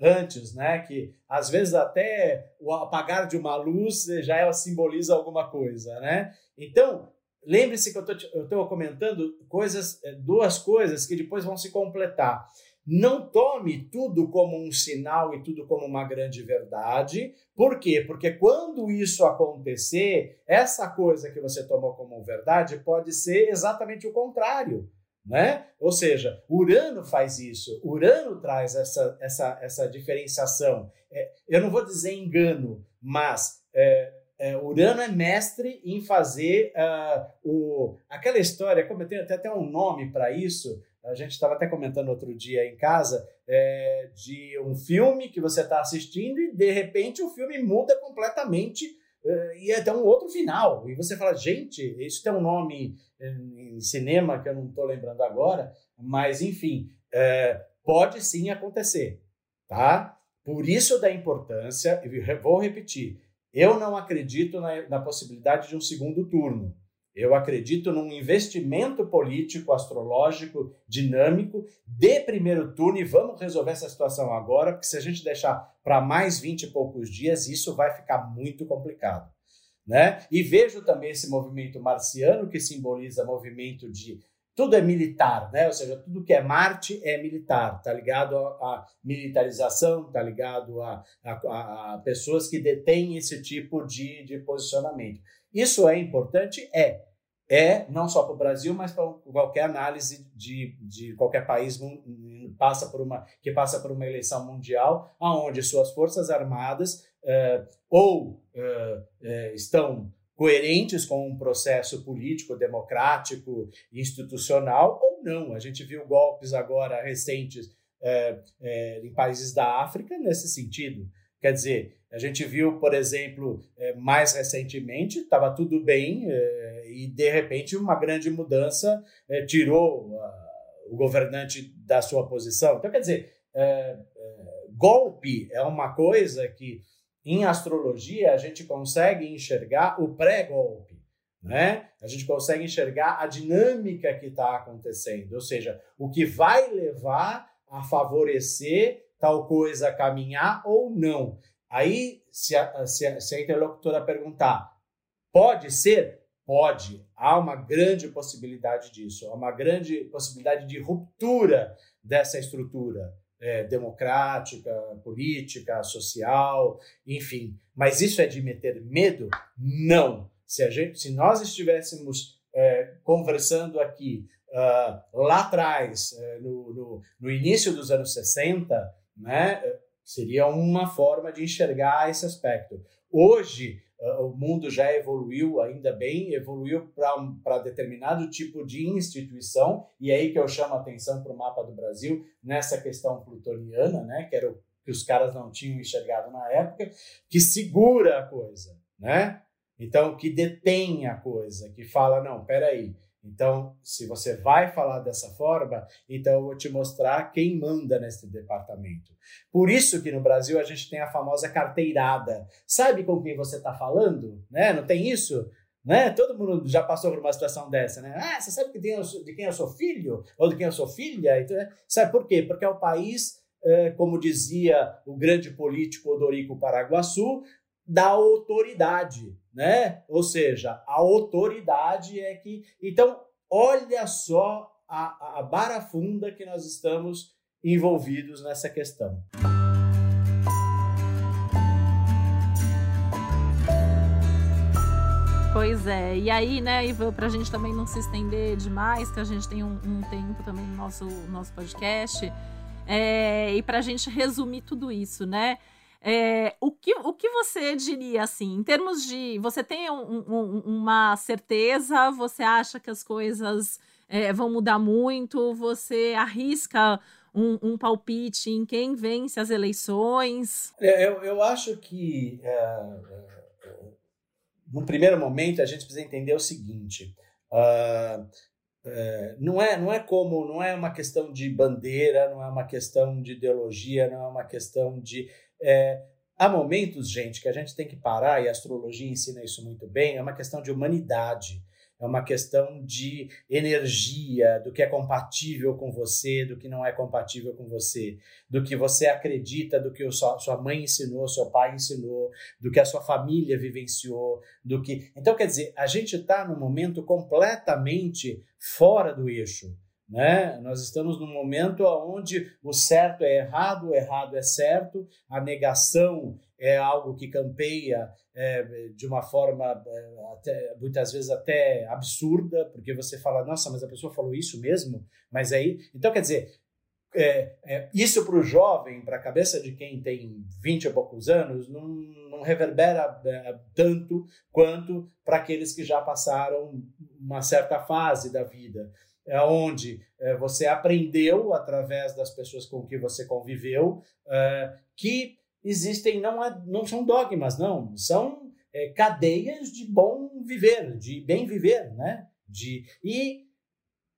antes, né? Que às vezes até o apagar de uma luz já é, simboliza alguma coisa, né? Então, lembre-se que eu estou comentando coisas, é, duas coisas que depois vão se completar. não tome tudo como um sinal e tudo como uma grande verdade. Por quê? Porque quando isso acontecer, essa coisa que você tomou como verdade pode ser exatamente o contrário. Né? Ou seja, Urano faz isso, Urano traz essa, essa, essa diferenciação. É, eu não vou dizer engano, mas é, é, Urano é mestre em fazer uh, o, aquela história, como tenho até, até um nome para isso, a gente estava até comentando outro dia em casa, é, de um filme que você está assistindo e de repente o filme muda completamente é, e é até um outro final. E você fala, gente, isso tem um nome em cinema que eu não estou lembrando agora, mas enfim, é, pode sim acontecer, tá? Por isso da importância, vou repetir, eu não acredito na, na possibilidade de um segundo turno. Eu acredito num investimento político, astrológico, dinâmico, de primeiro turno, e vamos resolver essa situação agora, porque se a gente deixar para mais 20 e poucos dias, isso vai ficar muito complicado. Né? E vejo também esse movimento marciano, que simboliza movimento de. Tudo é militar, né? ou seja, tudo que é Marte é militar, tá ligado à militarização, tá ligado a, a, a pessoas que detêm esse tipo de, de posicionamento. Isso é importante? É. É, não só para o Brasil, mas para qualquer análise de, de qualquer país passa por uma, que passa por uma eleição mundial, onde suas forças armadas é, ou é, é, estão coerentes com um processo político, democrático, institucional, ou não. A gente viu golpes agora recentes em países da África nesse sentido. Quer dizer, a gente viu, por exemplo, é, mais recentemente, estava tudo bem é, e, de repente, uma grande mudança é, tirou o governante da sua posição. Então, quer dizer, golpe é uma coisa que, em astrologia, a gente consegue enxergar o pré-golpe. Né? A gente consegue enxergar a dinâmica que está acontecendo, ou seja, o que vai levar a favorecer tal coisa caminhar ou não. Aí, se a, se a, se a interlocutora perguntar, pode ser? Pode. Há uma grande possibilidade disso. Há uma grande possibilidade de ruptura dessa estrutura é, democrática, política, social, enfim. Mas isso é de meter medo? Não. Se, a gente, se nós estivéssemos é, conversando aqui uh, lá atrás, uh, no, no, no, início dos anos 60, né? Seria uma forma de enxergar esse aspecto. Hoje, o mundo já evoluiu, ainda bem, evoluiu para determinado tipo de instituição, e é aí que eu chamo a atenção para o mapa do Brasil, nessa questão plutoniana, né? que era o que os caras não tinham enxergado na época, que segura a coisa, né? Então, que detém a coisa, que fala, não, peraí, então, se você vai falar dessa forma, então eu vou te mostrar quem manda nesse departamento. Por isso que no Brasil a gente tem a famosa carteirada. Sabe com quem você está falando? Né? Não tem isso? Né? Todo mundo já passou por uma situação dessa, né? Ah, você sabe de quem eu sou filho? Ou de quem eu sou filha? Então, sabe por quê? Porque é o país, é, como dizia o grande político Odorico Paraguaçu, da autoridade né? Ou seja, a autoridade é que. Então, olha só a, a barafunda que nós estamos envolvidos nessa questão. Pois é, e aí, né, Ivan, para a gente também não se estender demais, que a gente tem um, um tempo também no nosso, nosso podcast, é, e para a gente resumir tudo isso, né? É, o, que, o que você diria, assim, em termos de. Você tem um, um, uma certeza? Você acha que as coisas é, vão mudar muito? Você arrisca um, um, palpite em quem vence as eleições? É, eu, eu acho que, é, no primeiro momento, a gente precisa entender o seguinte. Uh, não é não é como não é uma questão de bandeira não é uma questão de ideologia não é uma questão de é, há momentos, gente, que a gente tem que parar, e a astrologia ensina isso muito bem, é uma questão de humanidade, é uma questão de energia, do que é compatível com você, do que não é compatível com você, do que você acredita, do que sua mãe ensinou, seu pai ensinou, do que a sua família vivenciou, do que. Então, quer dizer, a gente está num momento completamente fora do eixo Né? Nós estamos num momento onde o certo é errado, o errado é certo, a negação é algo que campeia é, de uma forma é, até, muitas vezes até absurda, porque você fala, nossa, mas a pessoa falou isso mesmo? Mas aí. Então, quer dizer, é, é, isso para o jovem, para a cabeça de quem tem 20 e poucos anos, não, não reverbera é, tanto quanto para aqueles que já passaram uma certa fase da vida é onde é, você aprendeu através das pessoas com que você conviveu é, que existem não é, não são dogmas não. São é, cadeias de bom viver de bem viver né? De e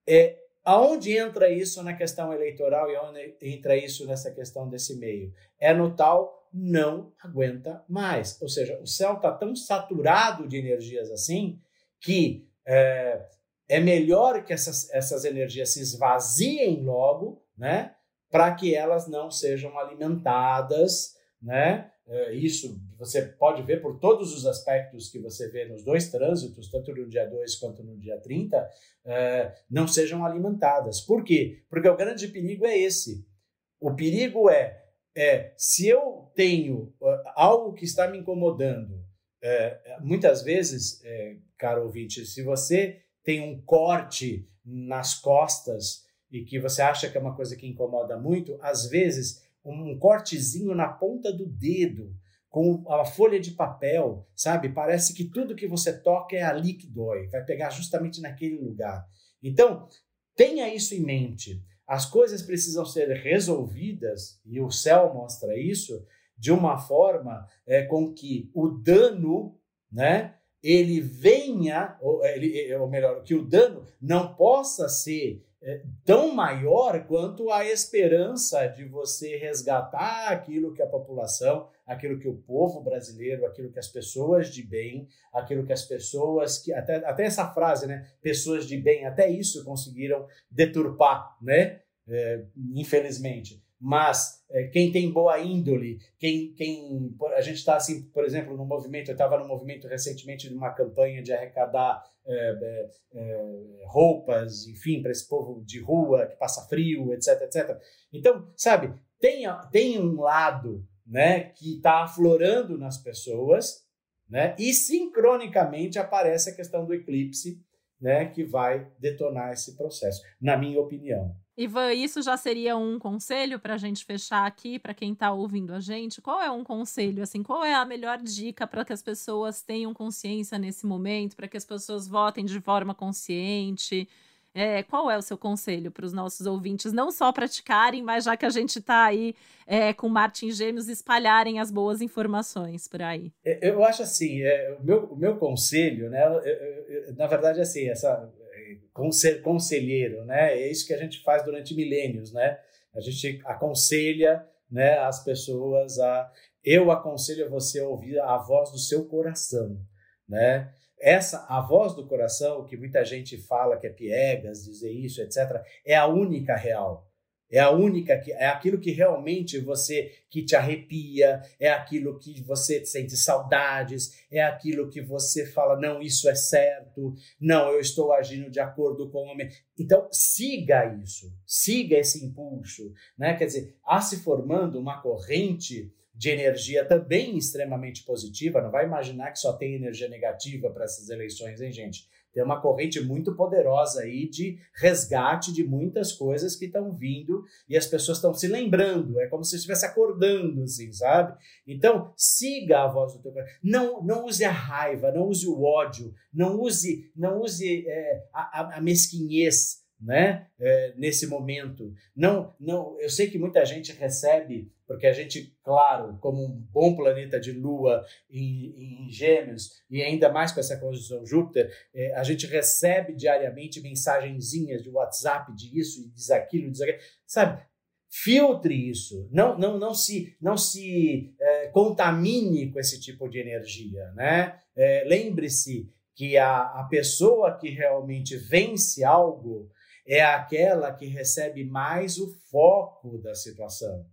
é, aonde entra isso na questão eleitoral e aonde entra isso nessa questão desse meio? É no tal não aguenta mais. Ou seja o céu está tão saturado de energias assim que é, é melhor que essas, essas energias se esvaziem logo, né? Para que elas não sejam alimentadas, né? É, isso você pode ver por todos os aspectos que você vê nos dois trânsitos, tanto no dia 2 quanto no dia 30, é, não sejam alimentadas. Por quê? Porque o grande perigo é esse. O perigo é, é se eu tenho uh, algo que está me incomodando, muitas vezes, caro ouvinte, se você tem um corte nas costas e que você acha que é uma coisa que incomoda muito, às vezes um cortezinho na ponta do dedo com a folha de papel, sabe? Parece que tudo que você toca é ali que dói, vai pegar justamente naquele lugar. Então, tenha isso em mente. As coisas precisam ser resolvidas, e o céu mostra isso, de uma forma é, com que o dano, né, ele venha, ou, ele, ou melhor, que o dano não possa ser é, tão maior quanto a esperança de você resgatar aquilo que a população, aquilo que o povo brasileiro, aquilo que as pessoas de bem, aquilo que as pessoas que até, até essa frase, né, pessoas de bem, até isso conseguiram deturpar, né, é, infelizmente mas é, quem tem boa índole, quem, quem a gente está assim, por exemplo, no movimento, eu estava no movimento recentemente de uma campanha de arrecadar é, é, é roupas, enfim, para esse povo de rua que passa frio, etc, etc. Então, sabe, tem, tem um lado, né, que está aflorando nas pessoas, né, e sincronicamente aparece a questão do eclipse, né, que vai detonar esse processo, na minha opinião. Ivan, isso já seria um conselho para a gente fechar aqui, para quem está ouvindo a gente? Qual é um conselho, assim, qual é a melhor dica para que as pessoas tenham consciência nesse momento, para que as pessoas votem de forma consciente? É, qual é o seu conselho para os nossos ouvintes, não só praticarem, mas já que a gente está aí é, com Martin Gêmeos, espalharem as boas informações por aí? É, eu acho assim, é, o, meu, o meu conselho, né, eu, eu, na verdade, assim, essa, conselheiro, né? É isso que a gente faz durante milênios, né? A gente aconselha, né, as pessoas a eu aconselho você a ouvir a voz do seu coração, né? Essa a voz do coração que muita gente fala que é piegas, dizer isso, etc, é a única real. É a única que é aquilo que realmente você que te arrepia, é aquilo que você sente saudades, é aquilo que você fala não, isso é certo, não, eu estou agindo de acordo com o homem. Então, siga isso, siga esse impulso, né? Quer dizer, há se formando uma corrente de energia também extremamente positiva, não vai imaginar que só tem energia negativa para essas eleições, hein, gente? tem uma corrente muito poderosa aí de resgate de muitas coisas que estão vindo e as pessoas estão se lembrando. É como se estivesse acordando, assim, sabe? Então, siga a voz do teu coração. Não, não use a raiva, não use o ódio, não use, não use é, a, a mesquinhez né? É, nesse momento. Não, não, eu sei que muita gente recebe, porque a gente, claro, como um bom planeta de Lua em, em Gêmeos e ainda mais com essa conjunção Júpiter, é, a gente recebe diariamente mensagenzinhas de WhatsApp de isso, diz aquilo, diz aquilo, sabe? Filtre isso, não, não, não se, não se é, contamine com esse tipo de energia, né? É, lembre-se que a, a pessoa que realmente vence algo, é aquela que recebe mais o foco da situação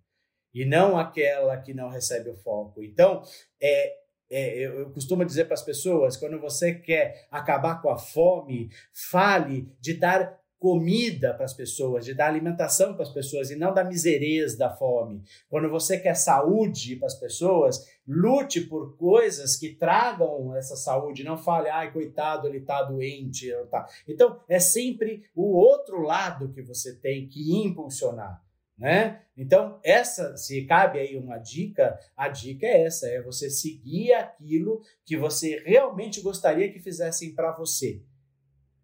e não aquela que não recebe o foco. Então, é, é, eu costumo dizer para as pessoas, quando você quer acabar com a fome, fale de dar comida para as pessoas, de dar alimentação para as pessoas e não da misereza da fome. Quando você quer saúde para as pessoas, lute por coisas que tragam essa saúde, não fale, ai, coitado, ele está doente. Tá. Então, é sempre o outro lado que você tem que impulsionar. Né? Então, essa, se cabe aí uma dica, a dica é essa: é você seguir aquilo que você realmente gostaria que fizessem para você.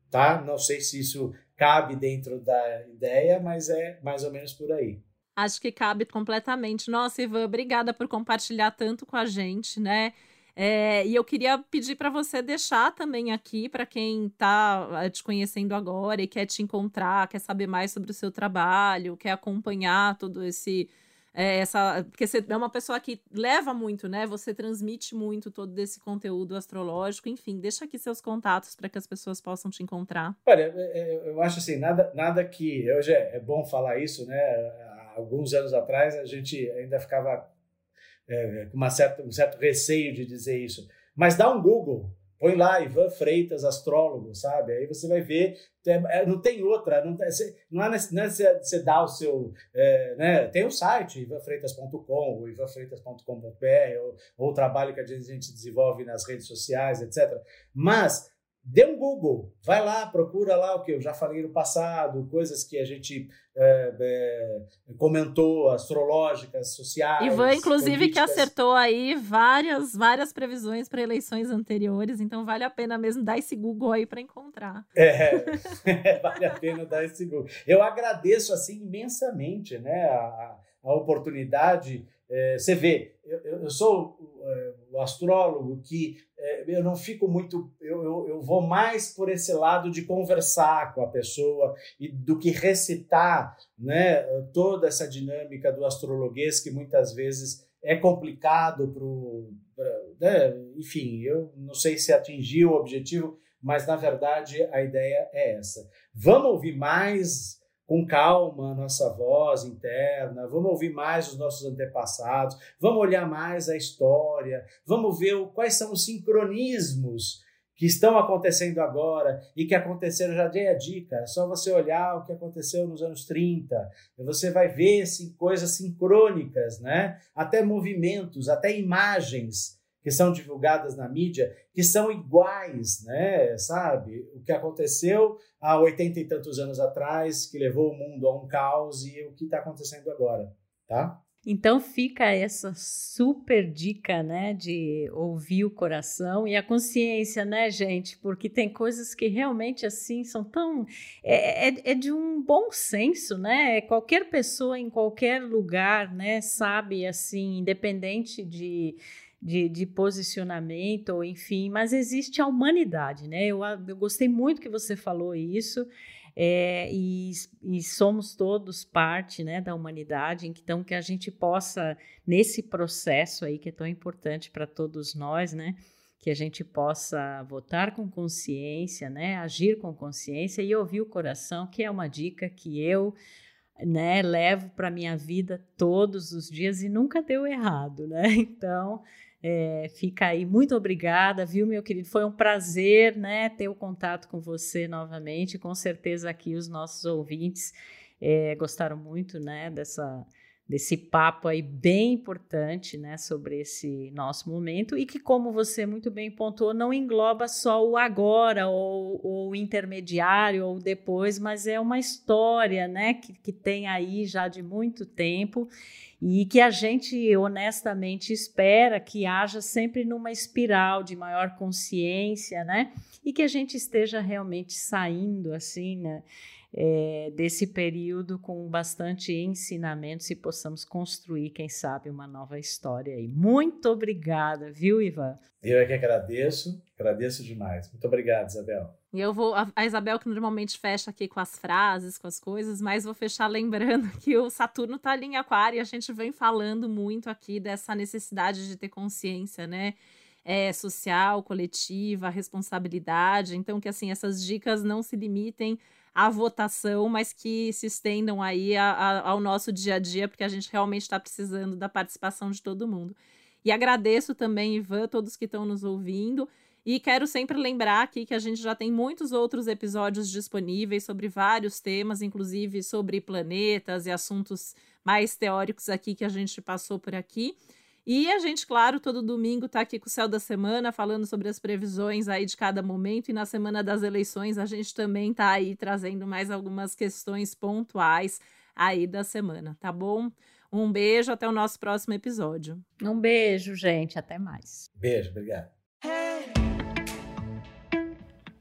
Tá? Não sei se isso cabe dentro da ideia, mas é mais ou menos por aí. Acho que cabe completamente. Nossa, Ivan, obrigada por compartilhar tanto com a gente, né? É, e eu queria pedir para você deixar também aqui, para quem está eh, te conhecendo agora e quer te encontrar, quer saber mais sobre o seu trabalho, quer acompanhar todo esse é, essa, porque você é uma pessoa que leva muito, né? Você transmite muito todo esse conteúdo astrológico. Enfim, deixa aqui seus contatos para que as pessoas possam te encontrar. Olha, é, é, eu acho assim, nada, nada que. Hoje é, é bom falar isso, né? Alguns anos atrás a gente ainda ficava com uma um certo receio de dizer isso. Mas dá um Google Põe lá Ivan Freitas, astrólogo, sabe? Aí você vai ver, é, não tem outra, não, não é, não é você dar o seu. É, né? Tem o site, ivanfreitas.com, ou ivanfreitas.com.br, ou, ou o trabalho que a gente desenvolve nas redes sociais, etc. Mas Dê um Google, vai lá, procura lá o que eu já falei no passado, coisas que a gente é, é, comentou, astrológicas, sociais. Ivan, inclusive, políticas. que acertou aí várias, várias previsões para eleições anteriores, então vale a pena mesmo dar esse Google aí para encontrar. [laughs] É, vale a pena dar esse Google. Eu agradeço assim imensamente né, a, a oportunidade. É, você vê, eu, eu sou o astrólogo que é, eu não fico muito, eu, eu, eu, vou mais por esse lado de conversar com a pessoa e do que recitar né, toda essa dinâmica do astrologuês que muitas vezes é complicado para. Né, enfim, eu não sei se atingiu o objetivo, mas na verdade a ideia é essa. Vamos ouvir mais com calma a nossa voz interna, vamos ouvir mais os nossos antepassados, vamos olhar mais a história, vamos ver quais são os sincronismos que estão acontecendo agora e que aconteceram, já dei a dica, é só você olhar o que aconteceu nos anos 30, e você vai ver assim, coisas sincrônicas, né? até movimentos, até imagens que são divulgadas na mídia, que são iguais, né? Sabe? O que aconteceu há oitenta e tantos anos atrás, que levou o mundo a um caos, e o que está acontecendo agora, tá? Então fica essa super dica, né, de ouvir o coração e a consciência, né, gente? Porque tem coisas que realmente assim são tão é, é, é de um bom senso, né? Qualquer pessoa em qualquer lugar, né, sabe assim, independente de de, de, posicionamento, ou enfim, mas existe a humanidade, né? Eu, eu gostei muito que você falou isso, é, e, e, somos todos parte né, da humanidade, então que a gente possa, nesse processo aí que é tão importante para todos nós, né? Que a gente possa votar com consciência, né? Agir com consciência e ouvir o coração, que é uma dica que eu né, levo para minha vida todos os dias e nunca deu errado, né? [laughs] Então, é, fica aí, muito obrigada, viu, meu querido? Foi um prazer, né, ter o contato com você novamente. Com certeza aqui os nossos ouvintes é, gostaram muito, né, dessa desse papo aí bem importante, né, sobre esse nosso momento e que, como você muito bem pontuou, não engloba só o agora ou o intermediário ou depois, mas é uma história, né, que, que tem aí já de muito tempo e que a gente honestamente espera que haja sempre numa espiral de maior consciência, né, e que a gente esteja realmente saindo assim, né, é, desse período com bastante ensinamentos e possamos construir, quem sabe, uma nova história aí. Muito obrigada, viu, Ivan? Eu é que agradeço, agradeço demais. Muito obrigado, Isabel. E eu vou, a Isabel que normalmente fecha aqui com as frases, com as coisas, mas vou fechar lembrando [laughs] que o Saturno está ali em aquário e a gente vem falando muito aqui dessa necessidade de ter consciência, né? É, social, coletiva, responsabilidade. Então, que assim, essas dicas não se limitem à votação, mas que se estendam aí a, a, ao nosso dia a dia, porque a gente realmente está precisando da participação de todo mundo. E agradeço também, Ivan, todos que estão nos ouvindo. E quero sempre lembrar aqui que a gente já tem muitos outros episódios disponíveis sobre vários temas, inclusive sobre planetas e assuntos mais teóricos aqui que a gente passou por aqui. E a gente, claro, todo domingo está aqui com o Céu da Semana, falando sobre as previsões aí de cada momento. E na semana das eleições, a gente também está aí trazendo mais algumas questões pontuais aí da semana, tá bom? Um beijo, até o nosso próximo episódio. Um beijo, gente, até mais. Beijo, obrigado.